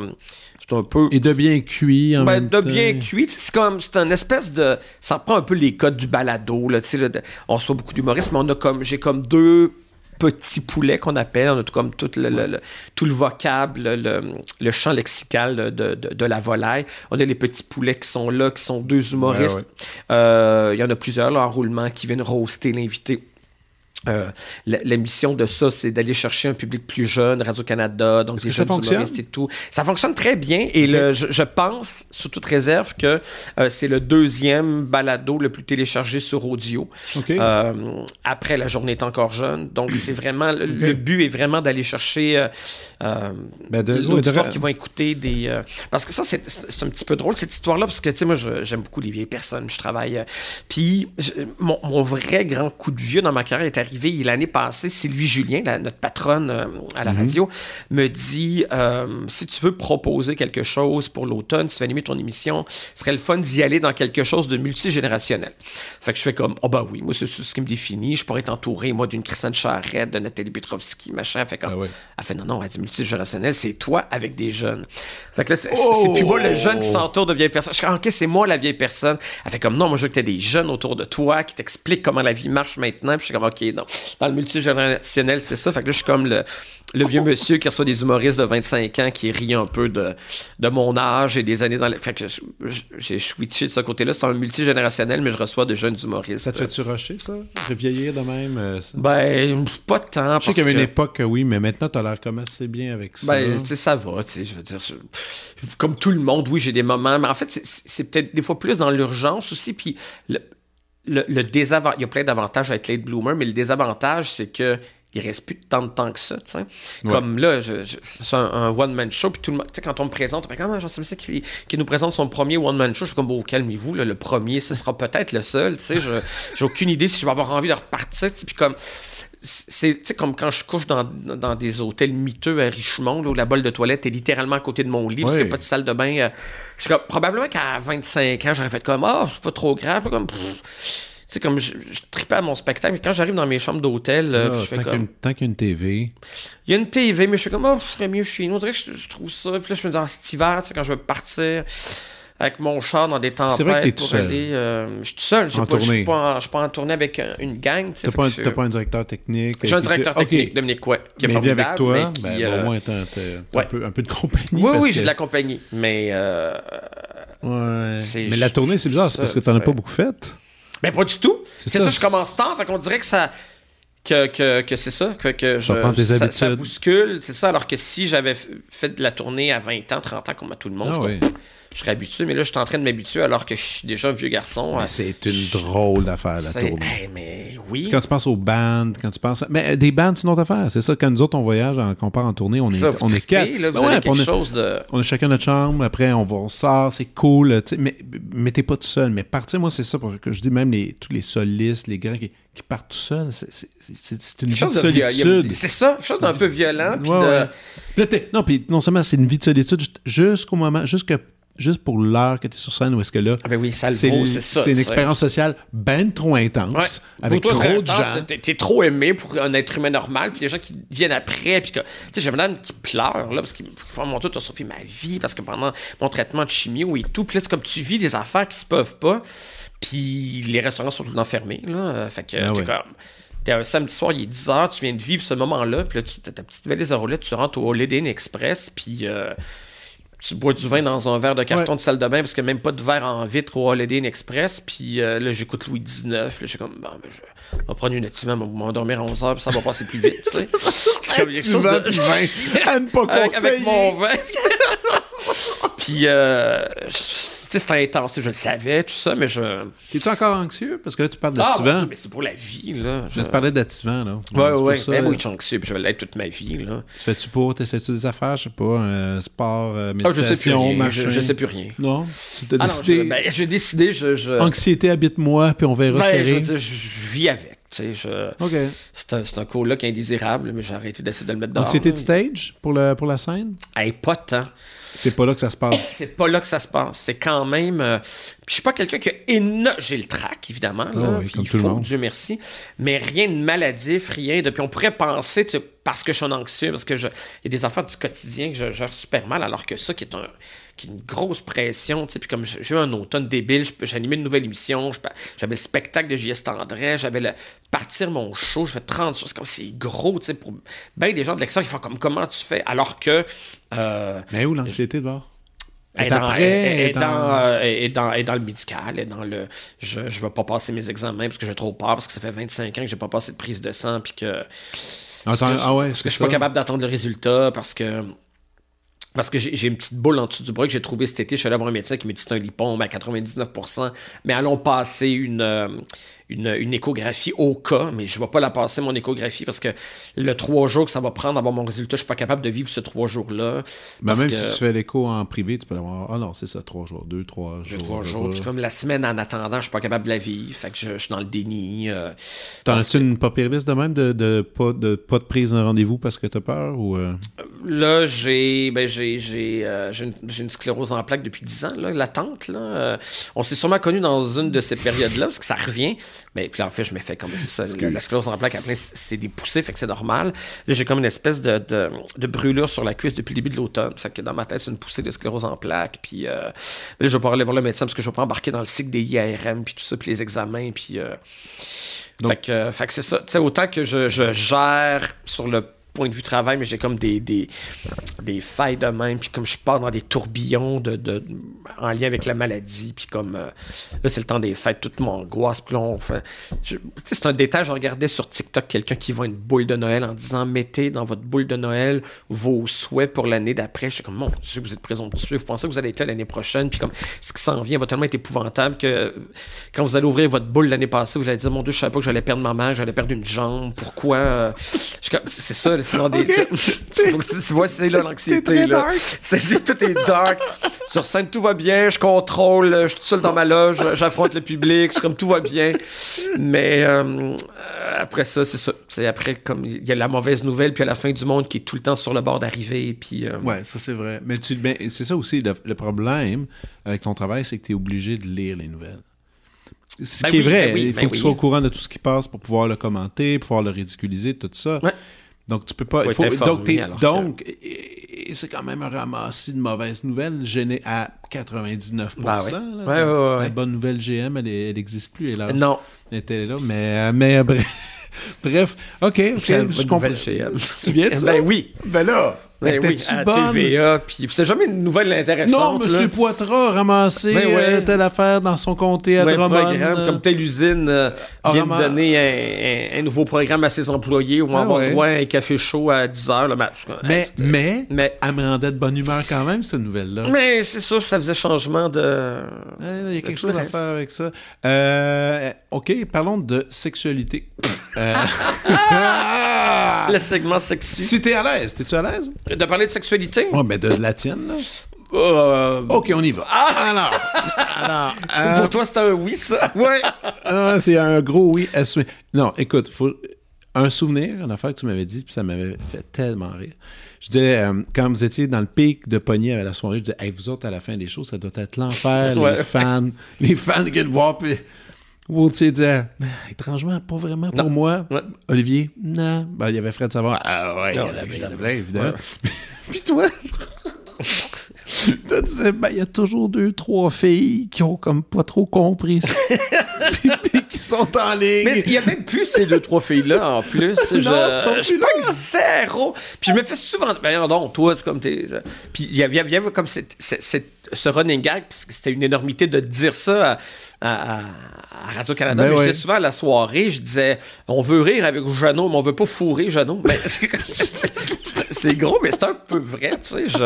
c'est un peu. Et de bien cuit en Ben, même de temps. bien cuit, c'est comme c'est un espèce de ça prend un peu les codes du balado là, tu sais là, de- on reçoit beaucoup d'humoristes mais on a comme j'ai comme deux petits poulets qu'on appelle, on a tout comme tout le, le- le- tout le vocable, le, le champ lexical de, de- la volaille. On a les petits poulets qui sont là, qui sont deux humoristes. Ouais, Euh, Il y en a plusieurs là, en roulement qui viennent roaster l'invité. Euh, la, la mission de ça, c'est d'aller chercher un public plus jeune, Radio-Canada, donc des jeunes fonctionne? humoristes et tout. Ça fonctionne très bien et le, je, je pense, sous toute réserve, que euh, c'est le deuxième balado le plus téléchargé sur audio. Euh, après, la journée est encore jeune. Donc, c'est vraiment, le, le but est vraiment d'aller chercher Ben, de- l'auditoire de- qui vont écouter des... parce que ça, c'est un petit peu drôle, cette histoire-là, parce que, tu sais, moi, j'aime beaucoup les vieilles personnes. Je travaille... puis, mon, mon vrai grand coup de vieux dans ma carrière est arrivé l'année passée. Sylvie Julien, la- notre patronne euh, à la radio, me dit, euh, si tu veux proposer quelque chose pour l'automne, tu vas animer ton émission, ce serait le fun d'y aller dans quelque chose de multigénérationnel. Fait que je fais comme, oh ben oui, moi, c'est ce qui me définit. Je pourrais être entouré, moi, d'une Christiane Charrette, de Nathalie Petrovski, machin. Fait comme, Ah ouais. elle fait non, non, elle dit multigénérationnel, c'est toi avec des jeunes. Fait que là, c'est c'est plus moi le jeune qui s'entoure de vieilles personnes. Je suis comme, ok, c'est moi la vieille personne. Elle fait comme non, moi je veux que tu des jeunes autour de toi qui t'expliquent comment la vie marche maintenant. Puis je suis comme, ok, non. Dans le multigénérationnel, c'est ça. Fait que là, je suis comme le, le vieux monsieur qui reçoit des humoristes de 25 ans qui rit un peu de, de mon âge et des années dans le. Fait que j'ai switché de ce côté-là. C'est un multigénérationnel, mais je reçois de jeunes humoristes. Ça te fait-tu rusher, ça? Vieillir de même? euh, ça? Ben, pas de temps. Je sais qu'il y avait une que- époque, que oui, mais maintenant, t'as l'air comme assez bien avec ça. Ben, tu sais, ça va, tu sais, je veux dire, je- comme tout le monde, oui, j'ai des moments, mais en fait, c'est- c'est peut-être des fois plus dans l'urgence aussi, puis le, le, le désavantage, il y a plein d'avantages avec late bloomer, mais le désavantage, c'est que il reste plus tant de temps que ça, tu sais. Comme là, je, c'est un, one-man show, puis tout le monde, tu sais, quand on me présente, on comment Jean-Sébastien qui, qui nous présente son premier one-man show, je suis comme, bon, calmez-vous, le premier, ce sera peut-être le seul, tu sais, j'ai aucune idée si je vais avoir envie de repartir, puis comme, c'est comme quand je couche dans, dans, des hôtels miteux à Richemont, où la bolle de toilette est littéralement à côté de mon lit, parce qu'il n'y a pas de salle de bain. Euh, je comme, probablement qu'à 25 ans, j'aurais fait comme, ah, oh, c'est pas trop grave, comme, c'est comme je, je tripais à mon spectacle, mais quand j'arrive dans mes chambres d'hôtel, euh, ah, je fais comme. Tant qu'il y a une TV. Il y a une TV, mais je fais comme, oh, je serais mieux chez nous. On dirait que je, trouve ça. Puis là, je me dis, en cet hiver, tu sais, quand je vais partir avec mon char dans des tempêtes c'est vrai que pour seul. aller. Euh, je suis tout seul. Je tournée. suis pas, en, tournée avec euh, une gang. T'as pas, un- pas un directeur technique. J'ai un directeur fait- technique, Ok. Dominique ouais, qui Mais formidable, avec toi, mais qui, ben, euh, au moins t'as, ouais. un, peu, un peu de compagnie. Oui, oui, que- j'ai de la compagnie. Mais. Euh, Ouais. Mais la tournée, c'est bizarre, c'est parce que t'en as pas beaucoup fait. Ben, pas du tout. C'est ça, ça, je commence tard. Fait qu'on dirait que ça. Que, que, que c'est ça, que, que je, tes ça, ça bouscule, c'est ça. Alors que si j'avais fait de la tournée à 20 ans, 30 ans, comme à tout le monde, Ah je, serais habitué. Mais là, je suis en train de m'habituer alors que je suis déjà un vieux garçon. Euh, c'est une drôle d'affaire, la tournée. Hey, mais oui. Quand tu penses aux bandes, quand tu penses. Mais euh, des bandes, c'est une autre affaire. C'est ça, quand nous autres, on voyage, qu'on part en tournée, on est, Là, vous on est quatre. là, vous Ben avez ouais, quelque puis on, a, chose de. on a chacun notre chambre, après, on va, on sort, c'est cool. Mais, mais t'es pas tout seul. Mais partir, moi, c'est ça pour que je dis, même les, tous les solistes, les gars qui, qui partent tout seuls, c'est, une vie Quelque de chose de solitude. C'est ça, quelque chose d'un peu violent. puis Ouais, de- ouais. Puis là, t'es- non, puis non seulement c'est une vie de solitude jusqu'au moment, jusque, juste pour l'heure que tu es sur scène, où est-ce que là, Ah ben oui, c'est, une expérience sociale ben trop intense, Ouais. avec toi, trop de intense, gens. T'es, trop aimé pour un être humain normal, puis les gens qui viennent après, puis que. Tu sais, j'ai madame qui pleure, là, parce qu'il faut mon tour, t'as sauvé ma vie, parce que pendant mon traitement de chimio et tout, puis là, c'est comme tu vis des affaires qui se peuvent pas, puis les restaurants sont tout le temps fermés, là. Fait que, Ah t'es ouais. comme. T'es un samedi soir, il est 10h, tu viens de vivre ce moment-là, puis là, tu as ta petite valise à roulettes, tu rentres au Holiday Inn Express, puis. euh, tu bois du vin dans un verre de carton Ouais. de salle de bain parce a même pas de verre en vitre au Holiday Inn Express. Puis euh, là, j'écoute Louis XIX. Là, je suis comme, bon, ben, je vais prendre une activement, mais m'endormir à 11 heures, puis ça va passer plus vite, tu sais. C'est comme quelque chose de- vin, à ne pas avec, avec conseiller. mon vin. puis, euh, je- sais, c'était intense. Je le savais, tout ça, mais je. T'es-tu encore anxieux? Parce que là, tu parles Ah, d'activant. bon, mais c'est pour la vie, là. je te parlais d'activant, là. Ouais, ouais, ouais. ça, Ben oui, je suis anxieux, puis je vais l'être toute ma vie, là. Tu fais-tu pour? T'essaies-tu des affaires? Je sais pas, un sport, euh, Ah, je sais plus méditation, rien. machin? Je, je sais plus rien. Non? Tu t'as Ah décidé... je- ben, j'ai décidé, je. je... Anxiété, habite-moi, puis on verra ce qui Ben, je veux arrive. dire, je, je vis avec. Tu sais, je... OK. C'est un, c'est un coloc indésirable, mais j'ai arrêté d'essayer de le mettre dehors. Anxiété de là. stage pour, le, pour la scène? Hey, pas tant. C'est pas là que ça se passe. C'est pas là que ça se passe. C'est quand même. euh, puis je suis pas quelqu'un qui a énorme. J'ai le trac, évidemment. Là, Ah oui, puis comme il tout le monde. Dieu merci. Mais rien de maladif, rien de. Puis on pourrait penser, tu sais, parce que je suis un anxieux, parce que je. Il y a des affaires du quotidien que je gère super mal, alors que ça, qui est un qui est une grosse pression, tu sais, puis comme j'ai eu un automne débile, animé une nouvelle émission, j'avais le spectacle de J.S. Tendret, j'avais le partir mon show, je fais 30 choses, c'est comme c'est gros, tu sais, pour ben des gens de l'extérieur, ils font comme comment tu fais, alors que euh, Mais où l'anxiété de bord? Est dans, après, est dans, dans- dans, le médical, est dans le. Je, je vais pas passer mes examens parce que j'ai trop peur, parce que ça fait 25 ans que j'ai pas passé de prise de sang, puis que. Attends, que- ah ouais, parce que je suis pas capable d'attendre le résultat, parce que. Parce que j'ai une petite boule en dessous du bras que j'ai trouvé cet été. Je suis allé voir un médecin qui m'a dit c'est un lipome à 99%. Mais allons passer une, euh, une, une échographie au cas. Mais je ne vais pas la passer, mon échographie, parce que le trois jours que ça va prendre avant mon résultat, je suis pas capable de vivre ce trois jours-là. Ben, même que- si tu fais l'écho en privé, tu peux l'avoir. Ah non, c'est ça, trois jours, deux, trois jours. trois je jours. Puis comme la semaine en attendant, je suis pas capable de la vivre. Fait que je, je suis dans le déni. euh, T'en as-tu une pas pire liste de même de, de, pas, de pas de prise d'un rendez-vous parce que t'as peur ou. euh? Là, j'ai ben, j'ai j'ai euh, j'ai une, une sclérose en plaques depuis 10 ans, là, latente. Là. Euh, on s'est sûrement connu dans une de ces périodes-là, parce que ça revient. Mais puis là, en fait, je me fais comme ça. La, la sclérose en plaques, après, c'est c'est des poussées, fait que c'est normal. Là, j'ai comme une espèce de, de, de brûlure sur la cuisse depuis le début de l'automne. Fait que dans ma tête, c'est une poussée de sclérose en plaques. Puis euh, là, je vais pas aller voir le médecin parce que je vais pas embarquer dans le cycle des IRM, puis tout ça, puis les examens, puis. euh, Donc- fait que, euh, fait que c'est ça. Tu sais, autant que je, je gère sur le point de vue travail, mais j'ai comme des, des, des failles de même, puis comme je pars dans des tourbillons de, de en lien avec la maladie, puis comme euh, là, c'est le temps des fêtes, toute mon angoisse, puis là, on c'est un détail, je regardais sur TikTok quelqu'un qui voit une boule de Noël en disant mettez dans votre boule de Noël vos souhaits pour l'année d'après. Je suis comme, mon Dieu, vous êtes présomptueux, vous pensez que vous allez être là l'année prochaine, puis comme ce qui s'en vient va tellement être épouvantable que quand vous allez ouvrir votre boule l'année passée, vous allez dire, mon Dieu, je savais pas que j'allais perdre ma main, j'allais perdre une jambe, pourquoi euh, C'est ça, dans des. Faut que tu, tu vois, c'est là l'anxiété. là. dark. C'est, tout est dark. Sur scène, tout va bien, je contrôle, je suis tout seul dans ma loge, j'affronte le public, c'est comme tout va bien. Mais euh, euh, après ça, c'est ça. C'est après, comme il y a la mauvaise nouvelle, puis à la fin du monde qui est tout le temps sur le bord d'arriver, puis. euh, Ouais, ça c'est vrai. Mais tu, ben, c'est ça aussi, le, le problème avec ton travail, c'est que tu es obligé de lire les nouvelles. Ce Ben qui oui, est vrai, ben oui, il faut ben que tu sois au courant de tout ce qui passe pour pouvoir le commenter, pouvoir le ridiculiser, tout ça. Ouais. Donc tu peux pas. Faut il faut- donc que- donc, c'est quand même un ramassis de mauvaises nouvelles gêné à 99%. Ben oui. là. Ouais, ouais, ouais. La bonne nouvelle GM, elle, est- elle existe plus. hélas. Non, Elle était là, mais, mais euh, bref. bref, ok, ok, je comprends. Tu te souviens de ça? Ben oui. Ben là, Ben oui, étais-tu à bonne? TVA, puis c'est jamais une nouvelle Non, intéressante. M. là. Poitras a ramassé Ben ouais. euh, telle affaire dans son comté à Ouais, Drummond. programme, euh, comme telle usine euh, a vient de donner un, un- un nouveau programme à ses employés ou Ah ouais. un café chaud à 10h le match. mais, mais, mais, elle me rendait de bonne humeur quand même, cette nouvelle-là. mais c'est ça, ça faisait changement de. Il y a quelque chose à faire avec ça. Euh, ok, parlons de sexualité. Le segment sexy. si t'es à l'aise, t'es-tu à l'aise? De parler de sexualité? Ouais, mais de la tienne, là. Euh, Ok, on y va. alors, alors, euh, Pour toi, c'est un oui, ça? Ouais. Ah, c'est un gros oui assumé. Non, écoute, faut... un souvenir, une affaire que tu m'avais dit, puis ça m'avait fait tellement rire. Je disais, euh, quand vous étiez dans le pic de pogner à la soirée, je disais, hey, vous autres, à la fin des shows, ça doit être l'enfer, Ouais. les fans, les fans qui viennent voir, puis Woolsey disait, Ah, étrangement, pas vraiment pour Non. moi. Ouais. Olivier, non. Ben, il y avait Fred Savard. Ah ouais, il y en Non, avait, il y en avait, évidemment. puis toi, tu disais, ben, il y a toujours deux, trois filles qui ont comme pas trop compris ça. puis, puis qui sont en ligne. Mais il y a même plus ces deux, trois filles-là, en plus. je, Non, je plus là. pogne zéro. Puis je me fais souvent... Ben non, toi, c'est comme t'es... Puis il y avait, il y avait comme cette- cette- cette- ce running gag, c'était une énormité de dire ça à, à- à Radio-Canada. Ben mais je ouais. disais souvent à la soirée, je disais, on veut rire avec Jeannot, mais on veut pas fourrer Jeannot. Ben, c'est gros, mais c'est un peu vrai, tu sais. Je,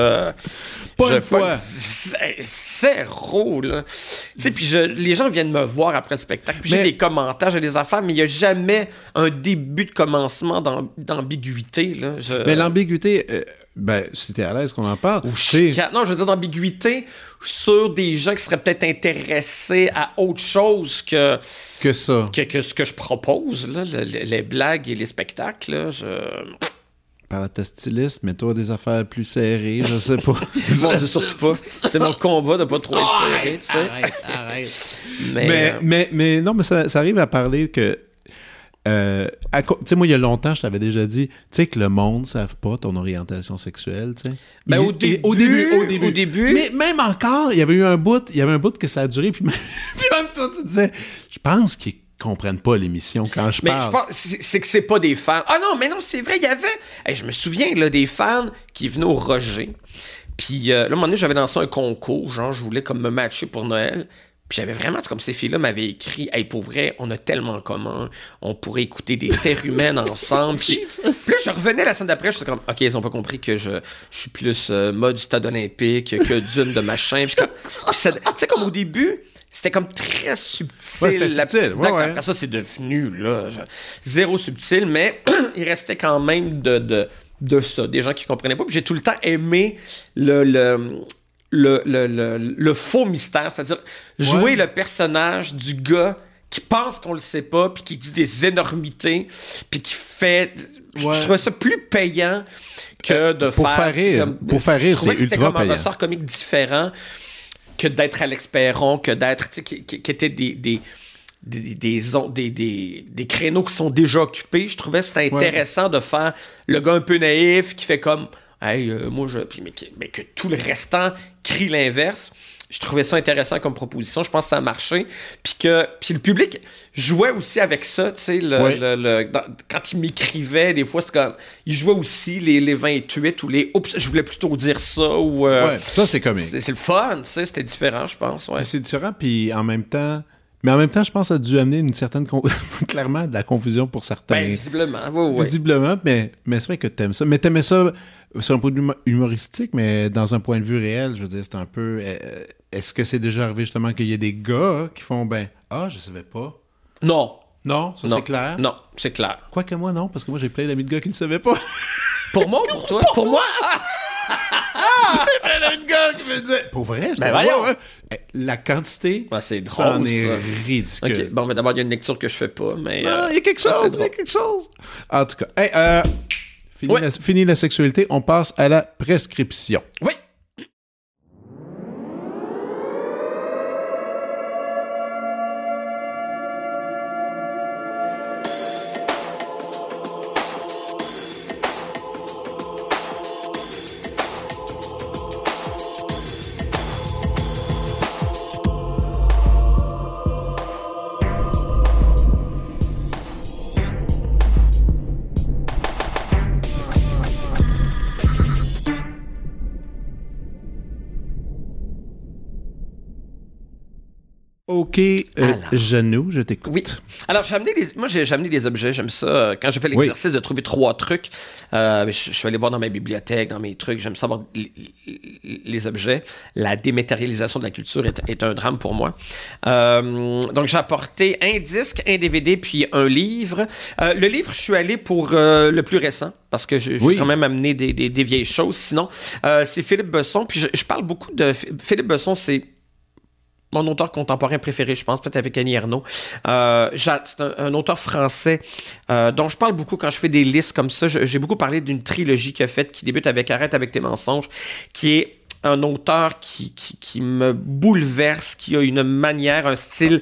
Pas je une fois. pogne zé- Zéro, là. Tu sais, puis je- les gens viennent me voir après le spectacle, puis j'ai des commentaires, j'ai des affaires, mais il n'y a jamais un début de commencement d'am- d'ambiguïté, là. Je- Mais l'ambiguïté, euh, ben, si t'es à l'aise qu'on en parle, ou. Non, je veux dire d'ambiguïté sur des gens qui seraient peut-être intéressés à autre chose que, que ça. que, que ce que je propose, là, le- le- les blagues et les spectacles. Là, je... Par à ta styliste, mets-toi des affaires plus serrées, je sais pas. Bon, surtout pas. C'est mon combat de pas trop être serré, tu sais. arrête, arrête. Mais, Mais, euh, mais, mais non, mais ça, ça arrive à parler que. euh, tu sais, moi, il y a longtemps, je t'avais déjà dit, tu sais, que le monde ne savent pas ton orientation sexuelle, tu sais. Ben, Il- au début- au début, au début. au début- Mais même encore, il y avait eu un bout, il y avait un bout que ça a duré, puis même, puis même toi, tu disais, je pense qu'ils comprennent pas l'émission quand je Mais parle. je pense c'est que c'est pas des fans. Ah non, mais non, c'est vrai, il y avait. Hey, je me souviens là, des fans qui venaient au Roger. Puis euh, là, à un moment donné, j'avais lancé un concours, genre, je voulais comme me matcher pour Noël. Puis j'avais vraiment, comme ces filles-là m'avaient écrit, hey, pour vrai, on a tellement en commun, on pourrait écouter des terres humaines ensemble. Puis là, je revenais la semaine d'après, je suis comme, ok, ils ont pas compris que je, je suis plus euh, mode stade olympique que d'une de machin. Puis, tu sais, comme au début, c'était comme très subtil. Ouais, c'était la subtil, petite ouais, blague. ouais. Après ça, c'est devenu là, zéro subtil, mais il restait quand même de, de, de ça, des gens qui comprenaient pas. Puis j'ai tout le temps aimé le, le, le, le, le- le faux mystère, c'est-à-dire jouer Ouais. le personnage du gars qui pense qu'on le sait pas, puis qui dit des énormités, puis qui fait... Je- Ouais. Je trouvais ça plus payant que de pour faire... faire rire. comme- Pour faire rire, je trouvais c'est que c'était ultra comme un payant. ressort comique différent que d'être Alex Perron, que d'être, tu sais, qui, qui, qui étaient des, des, des, des, on- des, des- des créneaux qui sont déjà occupés. Je trouvais que c'était intéressant de faire le gars un peu naïf qui fait comme, hey, euh, moi, je. Puis, mais, que- mais que tout le restant crie l'inverse. Je trouvais ça intéressant comme proposition. Je pense que ça a marché. Puis que puis le public jouait aussi avec ça. Tu sais, le, Oui. le- le- dans- quand il m'écrivait, des fois, c'était comme. Il jouait aussi les, les 28 ou les. Oups, je voulais plutôt dire ça. Ou. euh, Ouais, ça, c'est comique. c'est le fun. C'était différent, je pense. Ouais. C'est différent, puis en même temps. Mais en même temps, je pense que ça a dû amener une certaine. con- clairement, de la confusion pour certains. Ben, visiblement. Oui, oui. Visiblement, mais, mais c'est vrai que t'aimes ça. Mais t'aimais ça sur un point de vue humo- humoristique, mais dans un point de vue réel, je veux dire, c'est un peu. euh, Est-ce que c'est déjà arrivé justement qu'il y ait des gars qui font ben ah je savais pas? Non. Non, ça c'est clair? Non, c'est clair. Quoique moi non, parce que moi j'ai plein d'amis de gars qui ne savaient pas. Pour moi ou pour toi? Pour moi? plein d'amis de gars qui me disaient. Pour vrai, je Ben voyons. ouais. Eh, La quantité, c'est ça en est ridicule. Ok, bon, mais d'abord, il y a une lecture que je fais pas, mais. Ah, euh, il y a quelque chose, il y a quelque chose. En tout cas, hey, euh, fini, Ouais. la, fini la sexualité, on passe à la prescription. Oui. Ok, euh, je t'écoute. Oui. Alors, j'ai amené des, moi, j'ai amené des objets. J'aime ça. euh, Quand j'ai fait l'exercice de trouver trois trucs, euh, je, je suis allé voir dans ma bibliothèque, dans mes trucs. J'aime savoir les, les objets. La dématérialisation de la culture est, est un drame pour moi. Euh, donc, j'ai apporté un disque, un DVD, puis un livre. Le livre, je suis allé pour le plus récent. Parce que je- j'ai Oui. quand même amené des, des- des vieilles choses. Sinon, euh, c'est Philippe Besson. Puis je, je parle beaucoup de... Philippe Besson, c'est mon auteur contemporain préféré, je pense, peut-être avec Annie Ernaux. Euh, c'est un, un auteur français euh, dont je parle beaucoup quand je fais des listes comme ça. J'ai beaucoup parlé d'une trilogie qu'il a faite qui débute avec Arrête avec tes mensonges, qui est un auteur qui, qui, qui me bouleverse, qui a une manière, un style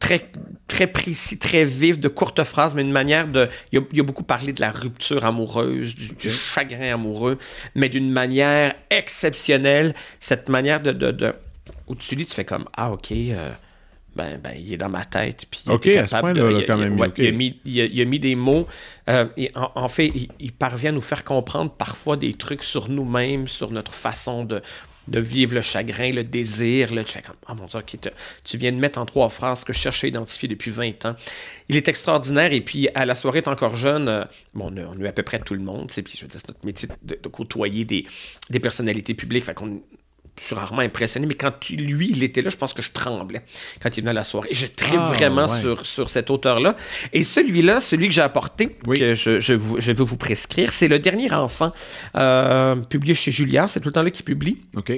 très, très précis, très vif, de courtes phrases, mais une manière de... Il a, il a beaucoup parlé de la rupture amoureuse, du, du chagrin amoureux, mais d'une manière exceptionnelle. Cette manière de... de, de où tu lis, tu fais comme Ah, ok, euh, ben, ben, il est dans ma tête. Puis Ok, à ce capable point-là, de- quand même, il, a mis, il, a, il a mis des mots. euh, et en, en fait, il, il parvient à nous faire comprendre parfois des trucs sur nous-mêmes, sur notre façon de, de vivre le chagrin, le désir. Là, tu fais comme Ah mon Dieu, tu viens de mettre en trois phrases ce que je cherchais à identifier depuis 20 ans. Il est extraordinaire. Et puis, à la soirée, est encore jeune, euh, bon, on a, on a eu à peu près tout le monde. Puis, je veux dire, c'est notre métier de, de côtoyer des, des personnalités publiques. Fait qu'on je suis rarement impressionné, mais quand lui, il était là, je pense que je tremblais quand il venait à la soirée. Et je tripe Ah, vraiment ouais. sur, sur cet auteur-là. Et celui-là, celui que j'ai apporté, Oui. que je, je, vous- je veux vous prescrire, c'est Le Dernier Enfant, euh, publié chez Julliard. C'est tout le temps là qu'il publie. Ok.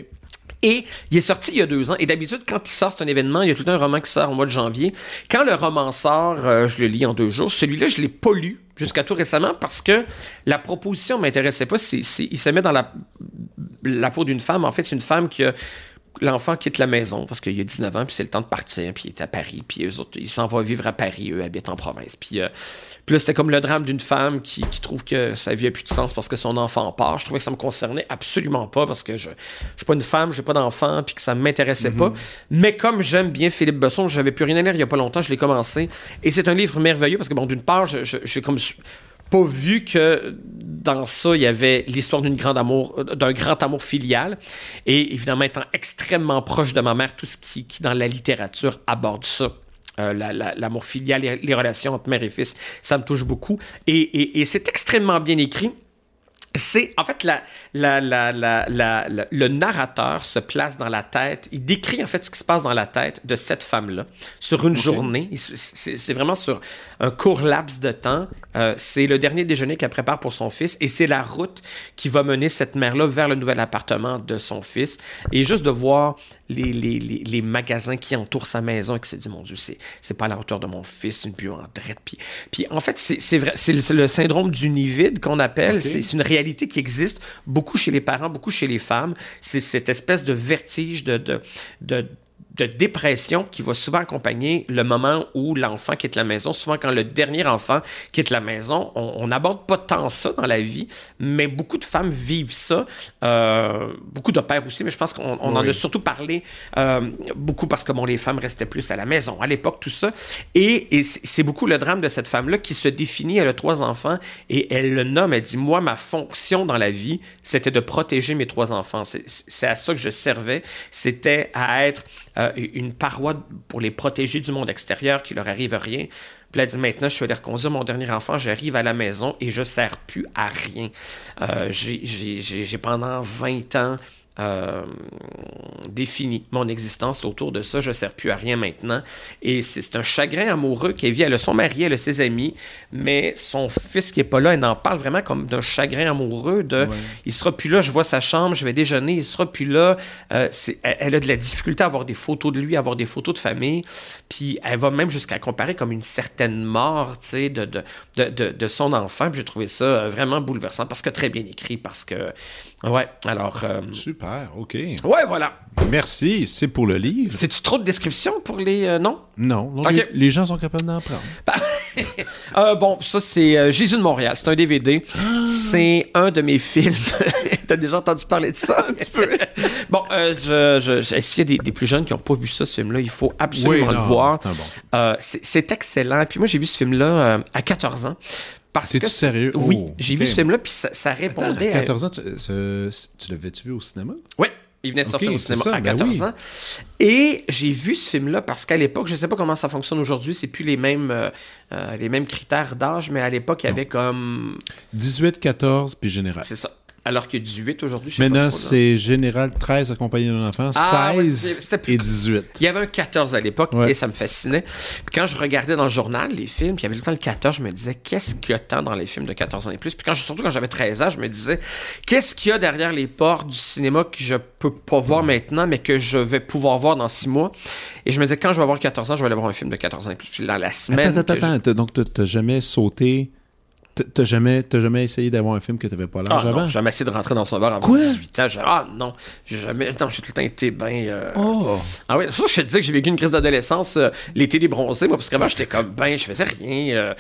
Et il est sorti il y a deux ans. Et d'habitude, quand il sort, c'est un événement. Il y a tout un roman qui sort au mois de janvier. Quand le roman sort, euh, je le lis en deux jours. Celui-là, je l'ai pas lu jusqu'à tout récemment parce que la proposition m'intéressait pas. Il se met dans la, la peau d'une femme. En fait, c'est une femme qui a l'enfant quitte la maison parce qu'il a 19 ans, puis c'est le temps de partir, puis il est à Paris, puis eux autres, ils s'en vont vivre à Paris, eux habitent en province. Puis, euh, puis là, c'était comme le drame d'une femme qui, qui trouve que sa vie a plus de sens parce que son enfant part. Je trouvais que ça me concernait absolument pas parce que je, je suis pas une femme, j'ai pas d'enfant, puis que ça m'intéressait pas. Mais comme j'aime bien Philippe Besson, j'avais plus rien à lire il y a pas longtemps, je l'ai commencé. Et c'est un livre merveilleux parce que, bon, d'une part, je- je- comme pas vu que dans ça, il y avait l'histoire d'une grande amour, euh, d'un grand amour filial. Et évidemment, étant extrêmement proche de ma mère, tout ce qui, dans la littérature aborde ça. Euh, la- la- l'amour filial, les, les relations entre mère et fils, ça me touche beaucoup. Et c'est extrêmement bien écrit. C'est en fait la, la, la, le narrateur se place dans la tête, il décrit en fait ce qui se passe dans la tête de cette femme-là sur une journée. C'est vraiment sur un court laps de temps. Euh, c'est le dernier déjeuner qu'elle prépare pour son fils et c'est la route qui va mener cette mère-là vers le nouvel appartement de son fils. Et juste de voir les, les, les, les magasins qui entourent sa maison et qui se dit, mon Dieu, c'est c'est pas à la hauteur de mon fils, une drette. Puis, puis en fait, c'est c'est vrai, c'est le, syndrome du nid vide qu'on appelle. C'est c'est une réalité qui existe beaucoup chez les parents, beaucoup chez les femmes. C'est cette espèce de vertige de, de, de de dépression qui va souvent accompagner le moment où l'enfant quitte la maison. Souvent, quand le dernier enfant quitte la maison, on n'aborde pas tant ça dans la vie, mais beaucoup de femmes vivent ça. Euh, beaucoup de pères aussi, mais je pense qu'on en a surtout parlé euh, beaucoup parce que bon, les femmes restaient plus à la maison à l'époque, tout ça. Et, et c'est beaucoup le drame de cette femme-là qui se définit, elle a trois enfants et elle le nomme, elle dit, moi, ma fonction dans la vie, c'était de protéger mes trois enfants. C'est à ça que je servais, c'était à être euh, une paroi pour les protéger du monde extérieur, qu'il leur arrive rien. Puis maintenant, je suis allé reconduire mon dernier enfant, j'arrive à la maison et je ne sers plus à rien. Euh, j'ai pendant 20 ans euh, défini mon existence autour de ça. Je ne sers plus à rien maintenant. Et c'est un chagrin amoureux qu'elle vit. Elle a son mari, elle a ses amis, mais son fils qui n'est pas là, elle en parle vraiment comme d'un chagrin amoureux. De, Il sera plus là, je vois sa chambre, je vais déjeuner, il sera plus là. Euh, elle, a de la difficulté à avoir des photos de lui, à avoir des photos de famille. Puis elle va même jusqu'à comparer comme une certaine mort de, de, de, de, son enfant. J'ai trouvé ça euh, vraiment bouleversant parce que très bien écrit, parce que Ouais, alors. Euh, Super, OK. Ouais, voilà. Merci, c'est pour le livre. C'est-tu trop de descriptions pour les. Euh, non? Non. les, gens sont capables d'en prendre. Bah, euh, bon, ça, c'est Jésus de Montréal. C'est un DVD. C'est un de mes films. T'as déjà entendu parler de ça? Un petit peu? bon, je, je, s'il y a des, plus jeunes qui n'ont pas vu ça, ce film-là, il faut absolument le voir. C'est excellent. Puis moi, j'ai vu ce film-là à 14 ans. Parce que sérieux? Oui, oh, j'ai vu ce film-là, puis ça, répondait à 14 ans, tu, tu l'avais-tu vu au cinéma? Oui. Il venait de sortir au cinéma à 14 ben ans. Et j'ai vu ce film-là parce qu'à l'époque, je ne sais pas comment ça fonctionne aujourd'hui, c'est plus les mêmes, euh, euh, les mêmes critères d'âge, mais à l'époque, il y avait comme. 18, 14, puis général. C'est ça. Alors que 18 aujourd'hui, je sais Maintenant, c'est général 13 accompagné d'un enfant, 16 ah, et 18. Il y avait un 14 à l'époque et ça me fascinait. Puis quand je regardais dans le journal les films, puis il y avait tout le temps le 14, je me disais, qu'est-ce qu'il y a tant dans les films de 14 ans et plus? Puis quand, surtout quand j'avais 13 ans, je me disais, qu'est-ce qu'il y a derrière les portes du cinéma que je peux pas voir maintenant, mais que je vais pouvoir voir dans 6 mois? Et je me disais, quand je vais avoir 14 ans, je vais aller voir un film de 14 ans et plus. Puis dans la semaine. Attends, attends, attends. Donc, t'as jamais sauté T'as jamais, jamais essayé d'avoir un film que t'avais pas l'âge ah, avant? Non, jamais essayé de rentrer dans son bar avant 18 ans. Ah non, j'ai jamais. Non, j'ai tout le temps été bien. Euh, oh! Ah oui, ça, je te disais que j'ai vécu une crise d'adolescence euh, l'été des bronzés, moi, parce qu'avant, j'étais comme ben, je faisais rien. Euh,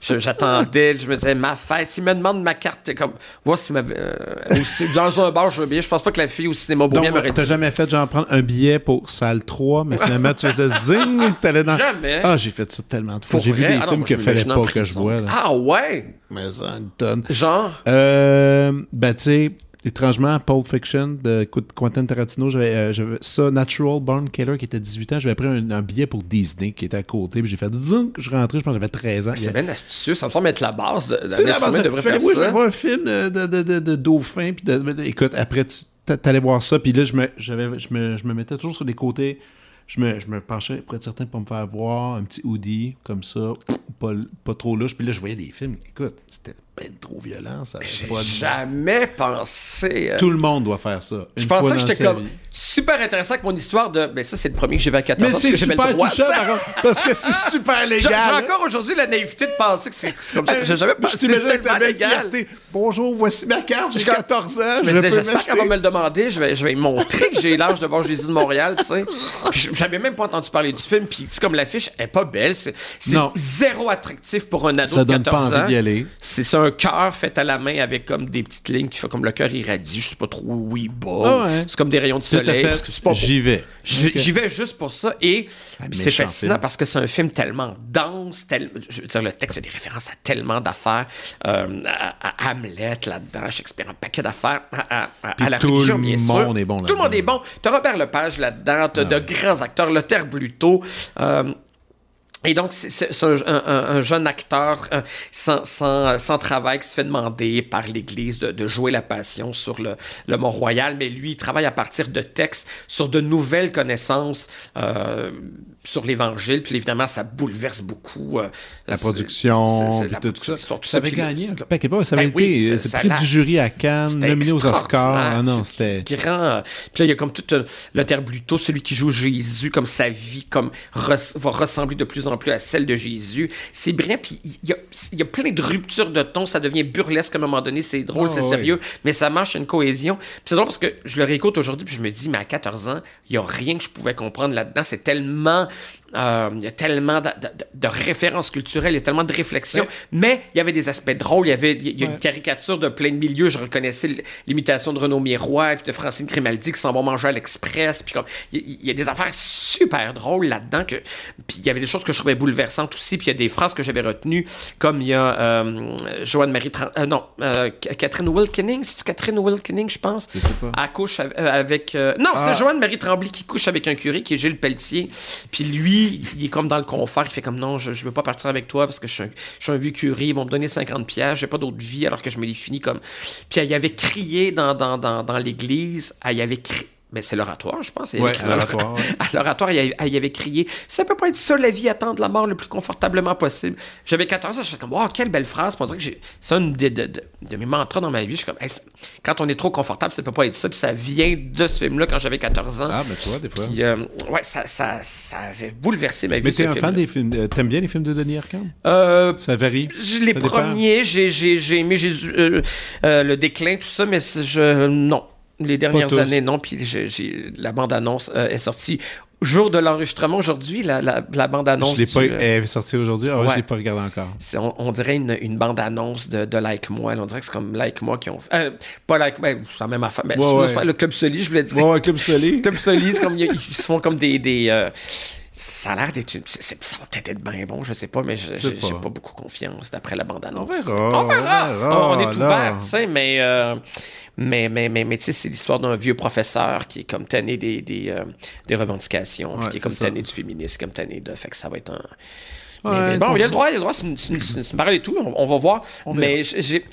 j'attendais, je me disais, ma fête, s'il me demande ma carte, t'es comme, voir si ma. dans un bar, je veux bien. Je pense pas que la fille au cinéma bien m'aurait dit. T'as jamais fait, genre, prendre un billet pour salle 3, mais finalement, tu faisais zing, t'allais dans. Jamais. Ah, j'ai fait ça tellement de fois. J'ai vu des ah films que fallait pas que je vois. Ah ouais? Mais ça, une tonne. Genre? Euh, ben, tu sais, étrangement, Pulp Fiction de Quentin Tarantino, j'avais euh, ça, Natural Born Killer, qui était 18 ans, j'avais pris un, billet pour Disney qui était à côté, puis j'ai fait, disons que je rentrais, je pense que j'avais 13 ans. C'est bien astucieux, ça me semble être la base de, C'est la base. De, je faire oui, je vais voir un film de, de, de, de dauphin, puis écoute, après, tu allais voir ça, puis là, je me, je, me, je me mettais toujours sur les côtés je me, je me penchais pour être certain pour me faire voir un petit hoodie comme ça, pas, pas trop louche. Puis là, je voyais des films. Écoute, c'était peine trop violent. Ça J'ai jamais pensé. Euh, Tout le monde doit faire ça. je pensais que j'étais comme super intéressant avec mon histoire de. Mais ben, ça, c'est le premier que j'ai vu à 14 ans. Mais c'est super touchant, parce que c'est super légal. J'ai encore aujourd'hui la naïveté de penser que c'est comme ça. J'ai jamais pensé que c'était tellement légal. Bonjour, voici ma carte, j'ai 14 ans. Je J'espère qu'elle va me le demander. Je vais, je vais montrer que j'ai l'âge de voir Jésus de Montréal, tu sais. J'avais même pas entendu parler du film. Puis, comme l'affiche est pas belle, c'est zéro attractif pour un ado de 14 ans. Ça donne pas envie d'y aller. C'est ça, un cœur fait à la main avec comme des petites lignes qui fait comme le cœur irradie. Je sais pas trop où il bat. Ah c'est comme des rayons de soleil. J'y vais. J'y vais juste pour ça. Et ah, c'est fascinant parce que c'est un film tellement dense. je veux dire, le texte a des références à tellement d'affaires. Euh, à, Hamlet là-dedans, Shakespeare, un paquet d'affaires. À, la religion, bien sûr. Tout le monde est bon. Tout le monde est bon. T'as Robert Lepage là-dedans. T'as de grands acteurs. Le Terre Bluto. Euh, et donc, c'est un, jeune acteur euh, sans, sans, sans, travail qui se fait demander par l'Église de, de, jouer la passion sur le, le Mont-Royal, mais lui, il travaille à partir de textes sur de nouvelles connaissances euh, sur l'Évangile, puis évidemment, ça bouleverse beaucoup. Euh, la production, tout ça. ça avait gagné un paquet pas, ça avait ben été c'est prix du jury à Cannes, nominé aux Oscars. Ah non, c'était... Grand. Puis là, il y a comme tout le Terre Bluto, celui qui joue Jésus, comme sa vie, comme va ressembler de plus en en plus à celle de Jésus. C'est brillant, puis il y a, il y a plein de ruptures de ton. Ça devient burlesque à un moment donné. C'est drôle, Ah, c'est sérieux, mais ça marche, une cohésion. C'est drôle parce que je le réécoute aujourd'hui, puis je me dis, mais à 14 ans, il y a rien que je pouvais comprendre là-dedans. C'est tellement. Euh, il y a tellement de, de- de références culturelles, il y a tellement de réflexions, Ouais. mais il y avait des aspects drôles, il y avait y a une caricature de plein de milieux, je reconnaissais l'imitation de Renaud Miroir puis de Francine Grimaldi qui s'en vont manger à l'Express, puis comme il y, a des affaires super drôles là-dedans que puis il y avait des choses que je trouvais bouleversantes aussi, puis il y a des phrases que j'avais retenues comme il y a euh, Joanne Marie Tran- euh, non, euh, Catherine Wilkening, c'est Catherine Wilkening, je pense. Je sais pas. Elle couche euh, avec. euh, non, Ah. c'est Joanne Marie Tremblay qui couche avec un curé qui est Gilles Pelletier. Puis lui, il est comme dans le confort. Il fait comme non, je, je veux pas partir avec toi parce que je suis un, je vieux. Ils vont me donner 50 pièces. J'ai pas d'autre vie alors que je me l'ai fini comme. Puis elle y avait crié dans, dans, dans, dans l'église. Elle y avait crié. Mais c'est l'oratoire, je pense. À l'oratoire, ouais. à l'oratoire, il y, avait, il y avait crié Ça peut pas être ça, la vie, attendre la mort le plus confortablement possible. J'avais 14 ans, je fais comme Wow, quelle belle phrase. Puis on dirait que c'est un de, de, de- de mes mantras dans ma vie. Je suis comme Hey, Quand on est trop confortable, ça peut pas être ça. Puis ça vient de ce film-là quand j'avais 14 ans. Ah, mais tu vois, des fois. Puis, euh, ouais, ça, ça, ça avait bouleversé ma vie. Mais t'es un fan des films. euh, T'aimes bien les films de Denis Arcand? Euh, Ça varie. les Ça premiers, j'ai, aimé Jésus, euh, le déclin, tout ça, mais je, non. Les dernières années, non. Puis j'ai, j'ai- la bande-annonce euh, est sortie. Jour de l'enregistrement aujourd'hui, la, la, la bande-annonce. Je l'ai pas. du, euh, Elle est sortie aujourd'hui. Ah ouais, je l'ai pas regardé encore. c'est- on, on dirait une, une bande-annonce de, de Like Moi. On dirait que c'est comme Like Moi qui ont fait. euh, pas Like Moi, c'est la même affaire. Ben, Ouais, ouais. le Club Soli, je voulais dire. Ouais, Club Soleil. Club Soli, c'est comme ils, ils se font comme des. des euh, ça a l'air d'être une. c'est- c'est- ça va peut-être être bien bon, je sais pas, mais je- j'ai j'ai pas. beaucoup confiance d'après la bande-annonce. On verra, On verra. on est là. ouvert, tu sais, mais. Mais, mais, mais, mais tu sais, c'est l'histoire d'un vieux professeur qui est comme tanné des, des, euh, des revendications, Ouais, qui est comme ça. tanné du féminisme, comme tanné de. Fait que ça va être un. Ouais, bon, il y a le droit, il y a le droit, c'est une, une, une- et tout, on, on va voir. mais j'ai-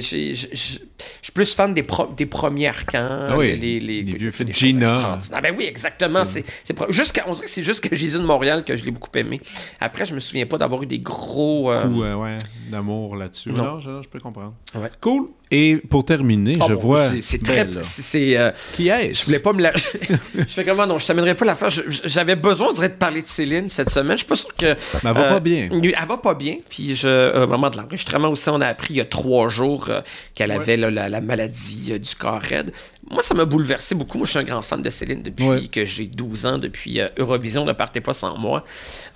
je suis plus fan des, pro- des premiers arcans, Ah oui, les, les, les vieux films. Gina. extraordinaires. Ben oui, exactement. C'est, jusqu'à, on dirait que c'est jusqu'à Jésus de Montréal que je l'ai beaucoup aimé. Après, je me souviens pas d'avoir eu des gros. euh, euh, ouais, d'amour là-dessus. Non. Non, je, je peux comprendre. Ouais. Cool. Et pour terminer, oh, je bon, vois. C'est, très. C'est, euh, Qui est-ce? je voulais pas me la. je fais comment non, je t'amènerai pas la je- J'avais besoin, on dirait, de parler de Céline cette semaine. Je suis pas sûr que. Mais elle va pas bien. Elle va pas bien. Puis, je, euh, au moment de l'enregistrement aussi, on a appris il y a trois jours euh, qu'elle avait là, la, la maladie euh, du corps raide. Moi, ça m'a bouleversé beaucoup. Moi, je suis un grand fan de Céline depuis Ouais. que j'ai 12 ans, depuis euh, Eurovision, ne partez pas sans moi.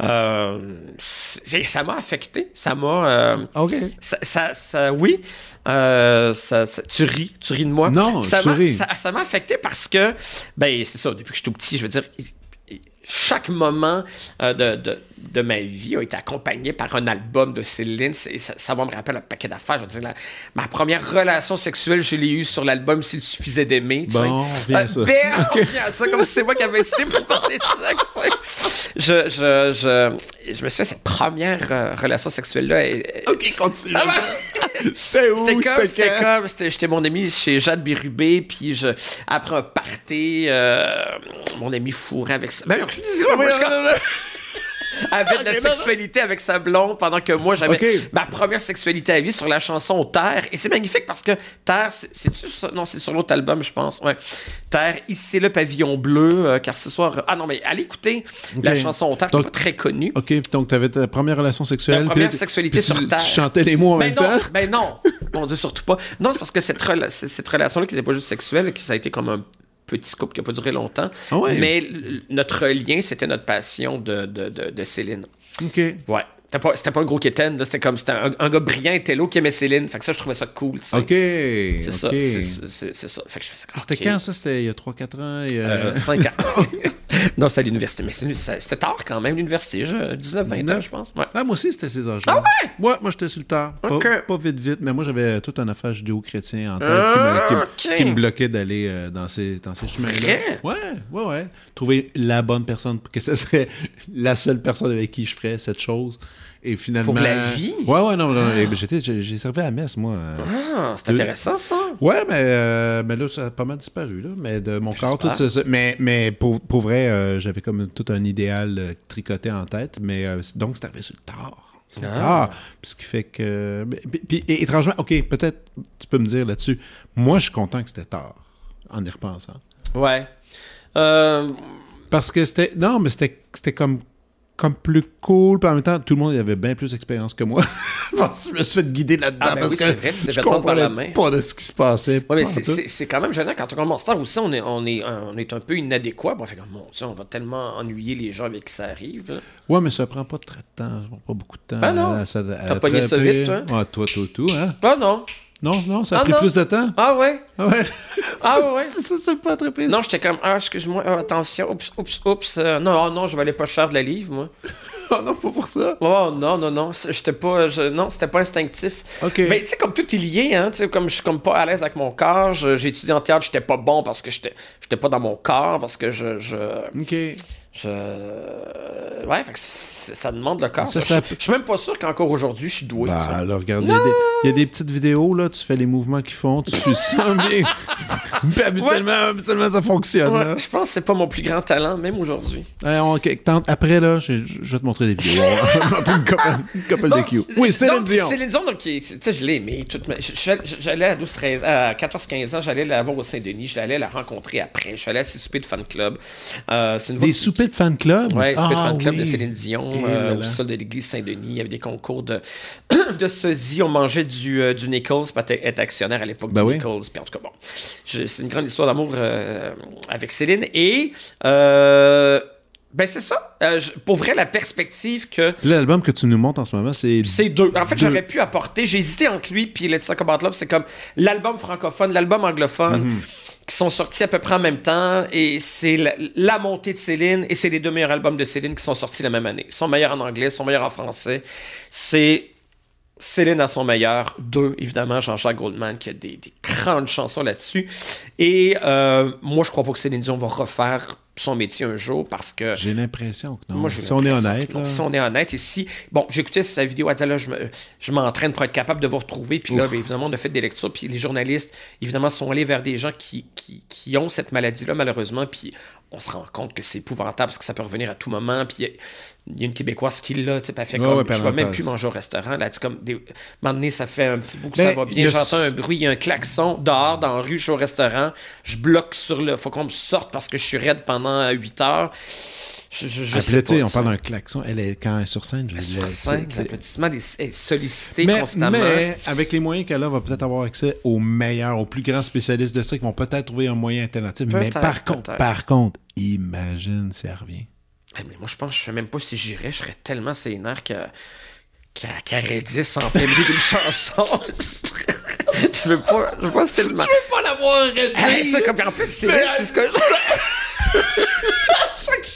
Euh, ça m'a affecté. Ça m'a. euh, OK. ça, ça, ça- oui, euh, ça, ça- tu ris, tu ris de moi. Non, ça je m'a, ris. ça, ça m'a affecté parce que, ben, c'est ça, depuis que je suis tout petit, je veux dire, chaque moment euh, de, de, de ma vie a été accompagné par un album de Céline. Ça, ça va me rappeler un paquet d'affaires. Je veux dire, la- ma première relation sexuelle, je l'ai eue sur l'album S'il suffisait d'aimer. Bon, on à ça. ben, on revient à ça, comme si c'est moi qui avais incité pour parler de sexe. Je, je, je, je me suis fait cette première euh, relation sexuelle-là. et- OK, continue. C'était où? c'était comme, j'étais mon ami chez Jade Bérubé, puis je, après un party, euh, mon ami fourrait avec ça. Ben, je dis, moi, je- avait de la Ok, non, non. sexualité avec sa blonde pendant que moi j'avais ma première sexualité à vie sur la chanson Terre et c'est magnifique parce que Terre c'est c'est-tu ça? non c'est sur l'autre album je pense ouais Terre ici le pavillon bleu euh, car ce soir ah non mais allez écouter la chanson Terre qui Donc- n'est pas très connue OK, donc tu avais ta première relation sexuelle. Ma première puis- sexualité puis sur tu, Terre. Tu chantais les mots en ben même non, temps? ben non, mon Dieu, surtout pas. Non, c'est parce que cette, rela- cette relation-là, qui n'était pas juste sexuelle, que ça a été comme un petit couple qui n'a pas duré longtemps. Ah ouais? Mais notre lien, c'était notre passion de, de, de, de Céline. OK. Ouais. C'était pas, c'était pas un gros quétaine, là. C'était comme, c'était un, un gars brillant et télo qui aimait Céline. Fait que ça, je trouvais ça cool. OK. C'est ça, c'est, c'est- c'est ça. Fait que je fais ça. C'était quand ça? C'était il y a 3-4 ans? il y a- Euh, 5 ans. non, c'était à l'université. Mais c'était, tard quand même, l'université. Je- 19, 20 ans, 19? je pense. Ouais. Ah, moi aussi, c'était ces âges-là. Ah ouais? Ouais, moi, j'étais sur le tard. Pas, pas vite, vite, mais moi, j'avais tout un affaire judéo-chrétien en tête qui, me, qui me- ok. qui me bloquait d'aller euh, dans ces, dans ces chemins-là. Ouais, ouais, ouais. Trouver la bonne personne, que ce serait la seule personne avec qui je ferais cette chose. Et finalement. Pour la vie? Ouais, ouais, non, non, non, j'étais, j'ai, servi à messe, moi. Ah, c'est intéressant, ça. Ouais, mais, euh, mais là, ça a pas mal disparu, là. Mais de mon corps, tout ça. ça- Mais, mais pour, pour vrai, euh, j'avais comme tout un idéal euh, tricoté en tête. Mais euh, donc, c'est arrivé sur le tard. Sur le Ah. tard. Puis ce qui fait que. Puis, puis, et- étrangement, OK, peut-être tu peux me dire là-dessus. Moi, je suis content que c'était tard, en y repensant. Ouais. Euh, Parce que c'était. Non, mais c'était c'était comme comme plus cool, puis en même temps, tout le monde avait bien plus d'expérience que moi. parce que je me suis fait guider là-dedans Ah, ben parce oui, que c'est vrai, tu t'es je fait prendre par la main. pas de ce qui se passait. Ouais, mais c'est- quand même gênant quand on commence tard aussi, on est, on est, on est un peu inadéquat. Bon, on fait comme, mon Dieu, on va tellement ennuyer les gens avec qui ça arrive. là. Ouais, mais ça prend pas très de temps. Ça prend pas beaucoup de temps. Ben non. T'as pogné ça vite, toi? Ouais, toi, toi, tout, hein? Ah non. Non, non, ça a Ah, pris non. plus de temps. Ah ouais? Ah Ouais. Ah ouais. Ça, c'est pas attrapé. Non, j'étais comme, ah, excuse-moi, ah, attention, oups, oups, oups. euh, non, ah, non, je valais pas cher de la livre, moi. Oh, non, pas pour ça. Oh non, non, non, j'étais pas, je- non, c'était pas instinctif. OK. Mais tu sais, comme tout est lié, hein, tu sais, comme je suis comme pas à l'aise avec mon corps, j'ai étudié en théâtre, j'étais pas bon parce que j'étais j'étais pas dans mon corps, parce que je... je, OK. Je... Ouais, fait que c'est- ça demande le corps. Ça, Je- ça- Je, je suis même pas sûr qu'encore aujourd'hui, je suis doué. Bah, ça. alors, regarde, il y, a des- il y a des petites vidéos, là, tu fais les mouvements qu'ils font, tu suis ça bien. Puis habituellement, habituellement, ça fonctionne. Ouais, je pense que c'est pas mon plus grand talent, même aujourd'hui. Après, là, je, vais te montrer des vidéos. Une couple, une couple de Q. Oui, Céline donc, Dion. Céline Dion, donc, tu sais, je l'ai aimée. ma- J'allais à 12, 13, à 14, 15 ans, j'allais la voir au Saint-Denis, j'allais la rencontrer après, je suis allé à ses soupers de fan club. Euh, c'est une voix Des soupers de fan club? Ouais, Ah, fan club de. Céline Dion, euh, au sol de l'église Saint-Denis. Il y avait des concours de, de sosie. On mangeait du, euh, du Nichols, parce était actionnaire à l'époque Ben du oui. Nichols. Puis en tout cas, bon, c'est une grande histoire d'amour euh, avec Céline. Et, euh, ben c'est ça. Euh, je- pour vrai, la perspective que L'album que tu nous montres en ce moment, c'est. c'est deux. En fait, j'aurais pu apporter. J'ai hésité entre lui puis Let's Talk About Love. C'est comme l'album francophone, l'album anglophone, Mhm. Qui sont sortis à peu près en même temps. Et c'est la, montée de Céline. Et c'est les deux meilleurs albums de Céline qui sont sortis la même année. Ils sont meilleurs en anglais, ils sont meilleurs en français. C'est Céline à son meilleur. Deux, évidemment, Jean-Jacques Goldman qui a des, des grandes chansons là-dessus. Et euh, moi, je crois pas que Céline Dion va refaire son métier un jour parce que J'ai l'impression que non. moi, si on est honnête, là. Si on est honnête, et si. Bon, j'écoutais sa vidéo, elle disait là, je, me- je m'entraîne pour être capable de vous retrouver. Puis là, ben, évidemment, on a fait des lectures. Puis les journalistes, évidemment, sont allés vers des gens qui, qui, qui ont cette maladie-là, malheureusement. Puis on se rend compte que c'est épouvantable parce que ça peut revenir à tout moment. Puis il y a- il y a une Québécoise qui l'a, tu sais, fait Ouais, comme. ouais, je vais même plus manger au restaurant. Là, tu sais, comme. Des... Un moment donné, ça fait un petit bout que Ben, ça va il bien. J'entends un bruit, il y a un klaxon dehors, dans la rue, je suis au restaurant. Je bloque sur le. Faut qu'on me sorte parce que je suis raide pendant 8 heures. Je, je, je sais pas, on ça. parle d'un klaxon. Elle est quand elle est sur scène. je Sur scène, l'applaudissement, des- elle est sollicitée mais, constamment. mais avec les moyens qu'elle a, elle va peut-être avoir accès aux meilleurs, aux plus grands spécialistes de ça qui vont peut-être trouver un moyen alternatif. Mais par contre, par contre, imagine si elle revient. Eh, mais moi, je pense, je sais même pas si j'irais, je serais tellement sénère que qu'elle raidisse en plein milieu d'une chanson. je veux pas, je veux pas tellement. peux pas l'avoir Hey, ça, comme, en plus, c'est ce que je...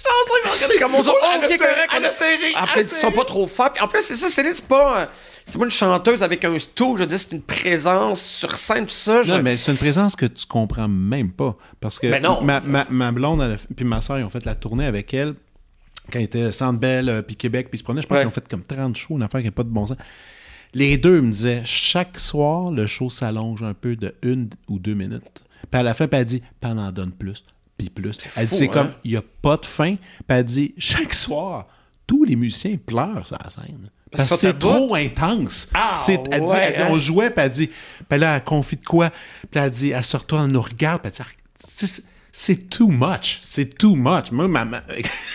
Chanson, il comme on dit, oh, elle correct. elle a serré, En elle plus, a ils sont pas trop forts. Puis en plus, c'est ça, Céline, c'est pas, euh, c'est pas une chanteuse avec un stool. Je veux dire, c'est une présence sur scène, tout ça. je- Non, mais c'est une présence que tu comprends même pas. Parce que Ben non. ma, ma, ma blonde elle puis ma soeur, ils ont fait la tournée avec elle quand elle était Centre Bell, euh, puis Québec, puis ils se prenaient. Je pense Ouais. qu'ils ont fait comme 30 shows, une affaire qui n'a pas de bon sens. Les deux me disaient, chaque soir, le show s'allonge un peu de une ou deux minutes. Puis à la fin, puis elle dit, elle en donne plus, puis plus. Elle dit, c'est hein? comme, il n'y a pas de fin. Puis elle dit, chaque soir, tous les musiciens pleurent sur la scène. Parce que c'est trop intense. Ah, C'est- elle dit, ouais, elle dit, hein? on jouait, puis elle dit, puis là, elle confie de quoi? Puis elle dit, elle se retourne, elle nous regarde, puis elle dit, c'est- too much. C'est too much. Moi, ma, ma-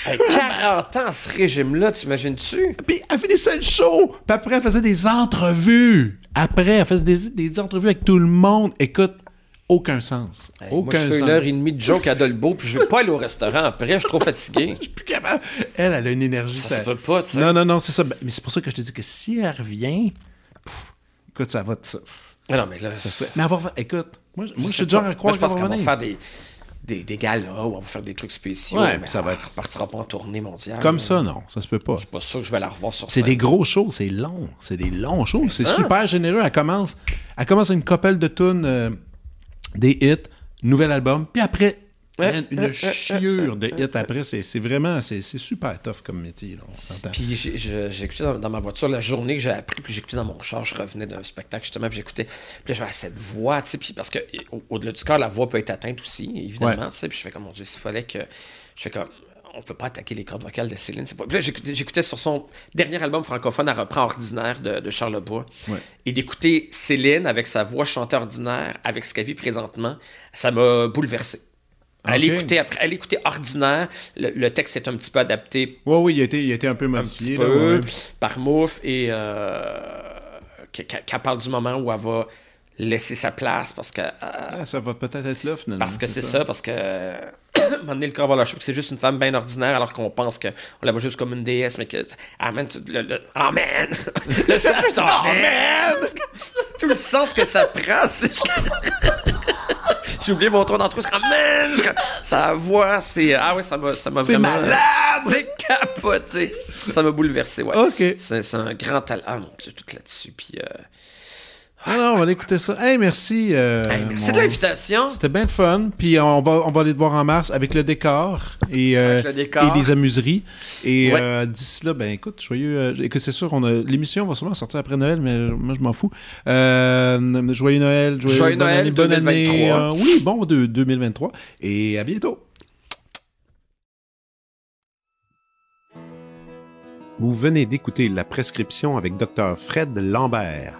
Hey, 40 ans, ce régime-là, t'imagines-tu? Puis elle finissait le show. Puis après, elle faisait des entrevues. Après, elle faisait des, des entrevues avec tout le monde. Écoute, aucun sens. Hey, moi, aucun je fais sens. une heure et demie de joke à puis je veux pas aller au restaurant après, je suis trop fatigué. Je suis plus capable. Elle, elle a une énergie. Ça se peut pas, tu sais. Non, non, non, c'est ça. Ben, Mais c'est pour ça que je te dis que si elle revient, pff, écoute, ça va de ça. Ah Non, mais là, Ça serait- Mais revenir- Écoute, moi, je- moi, je suis déjà pas. à croire Moi, je pense va qu'on va faire des, des, des galas où on va faire des trucs spéciaux. Ouais, mais ça va être- partira pas en tournée mondiale. Comme ça, non, ça se peut pas. Je suis pas sûr que je vais la revoir sur C'est des gros shows, c'est long. C'est des longs shows. C'est super généreux. Elle commence, elle commence une couple de tunes, euh, des hits, nouvel album, puis après, man, une chiure de hits après. C'est vraiment, c'est super tough comme métier. Là, on. Puis écouté dans, dans ma voiture la journée que j'ai appris, puis écouté dans mon char, je revenais d'un spectacle justement, puis j'écoutais, puis j'avais cette voix, tu sais, puis parce que au- au-delà du corps, la voix peut être atteinte aussi, évidemment, Ouais. tu sais, puis je fais comme, mon Dieu, s'il fallait que, je fais comme, on peut pas attaquer les cordes vocales de Céline, pas... Là j'écoutais, sur son dernier album francophone, elle reprend Ordinaire de, de Charles Bois, Ouais. et d'écouter Céline avec sa voix chantée ordinaire, avec ce qu'elle vit présentement, ça m'a bouleversé. Allez Ok. écouter après, allez écouter Ordinaire. Le, le texte est un petit peu adapté Oui, oui, il a été, il a été un peu un modifié. petit là, peu ouais. par Mouffe et euh, qu'elle parle du moment où elle va laisser sa place parce que euh, Ah, ça va peut-être être là, finalement. parce que c'est ça. parce que à un donné, le corps va lâcher, c'est juste une femme bien ordinaire, alors qu'on pense qu'on la voit juste comme une déesse, mais que. Amen. tu- Le, le, c'est amen! Tout le sens que ça prend, c'est. J'ai oublié mon tour d'entrée, c'est amen! Sa voix, c'est. Ah ouais, ça m'a ça m'a C'est vraiment. malade! C'est capoté! Ça m'a bouleversé, ouais. OK. C'est c'est un grand talent. Ah non, c'est tout là-dessus, puis. euh, Ah non, on va aller écouter ça. Hey, merci. euh, hey, merci mon- de l'invitation! C'était bien le fun. Puis on va, on va aller te voir en mars avec le décor et, euh, Avec le décor. et les amuseries. Et Ouais. euh, d'ici là, ben écoute, joyeux. euh, écoute, c'est sûr, on a l'émission va sûrement sortir après Noël, mais moi je m'en fous. Euh, joyeux Noël, joyeux, Joyeux bonne Noël année, bonne année. 2023. euh, oui, bon de 2023. Et à bientôt. Vous venez d'écouter la prescription avec Dr. Fred Lambert.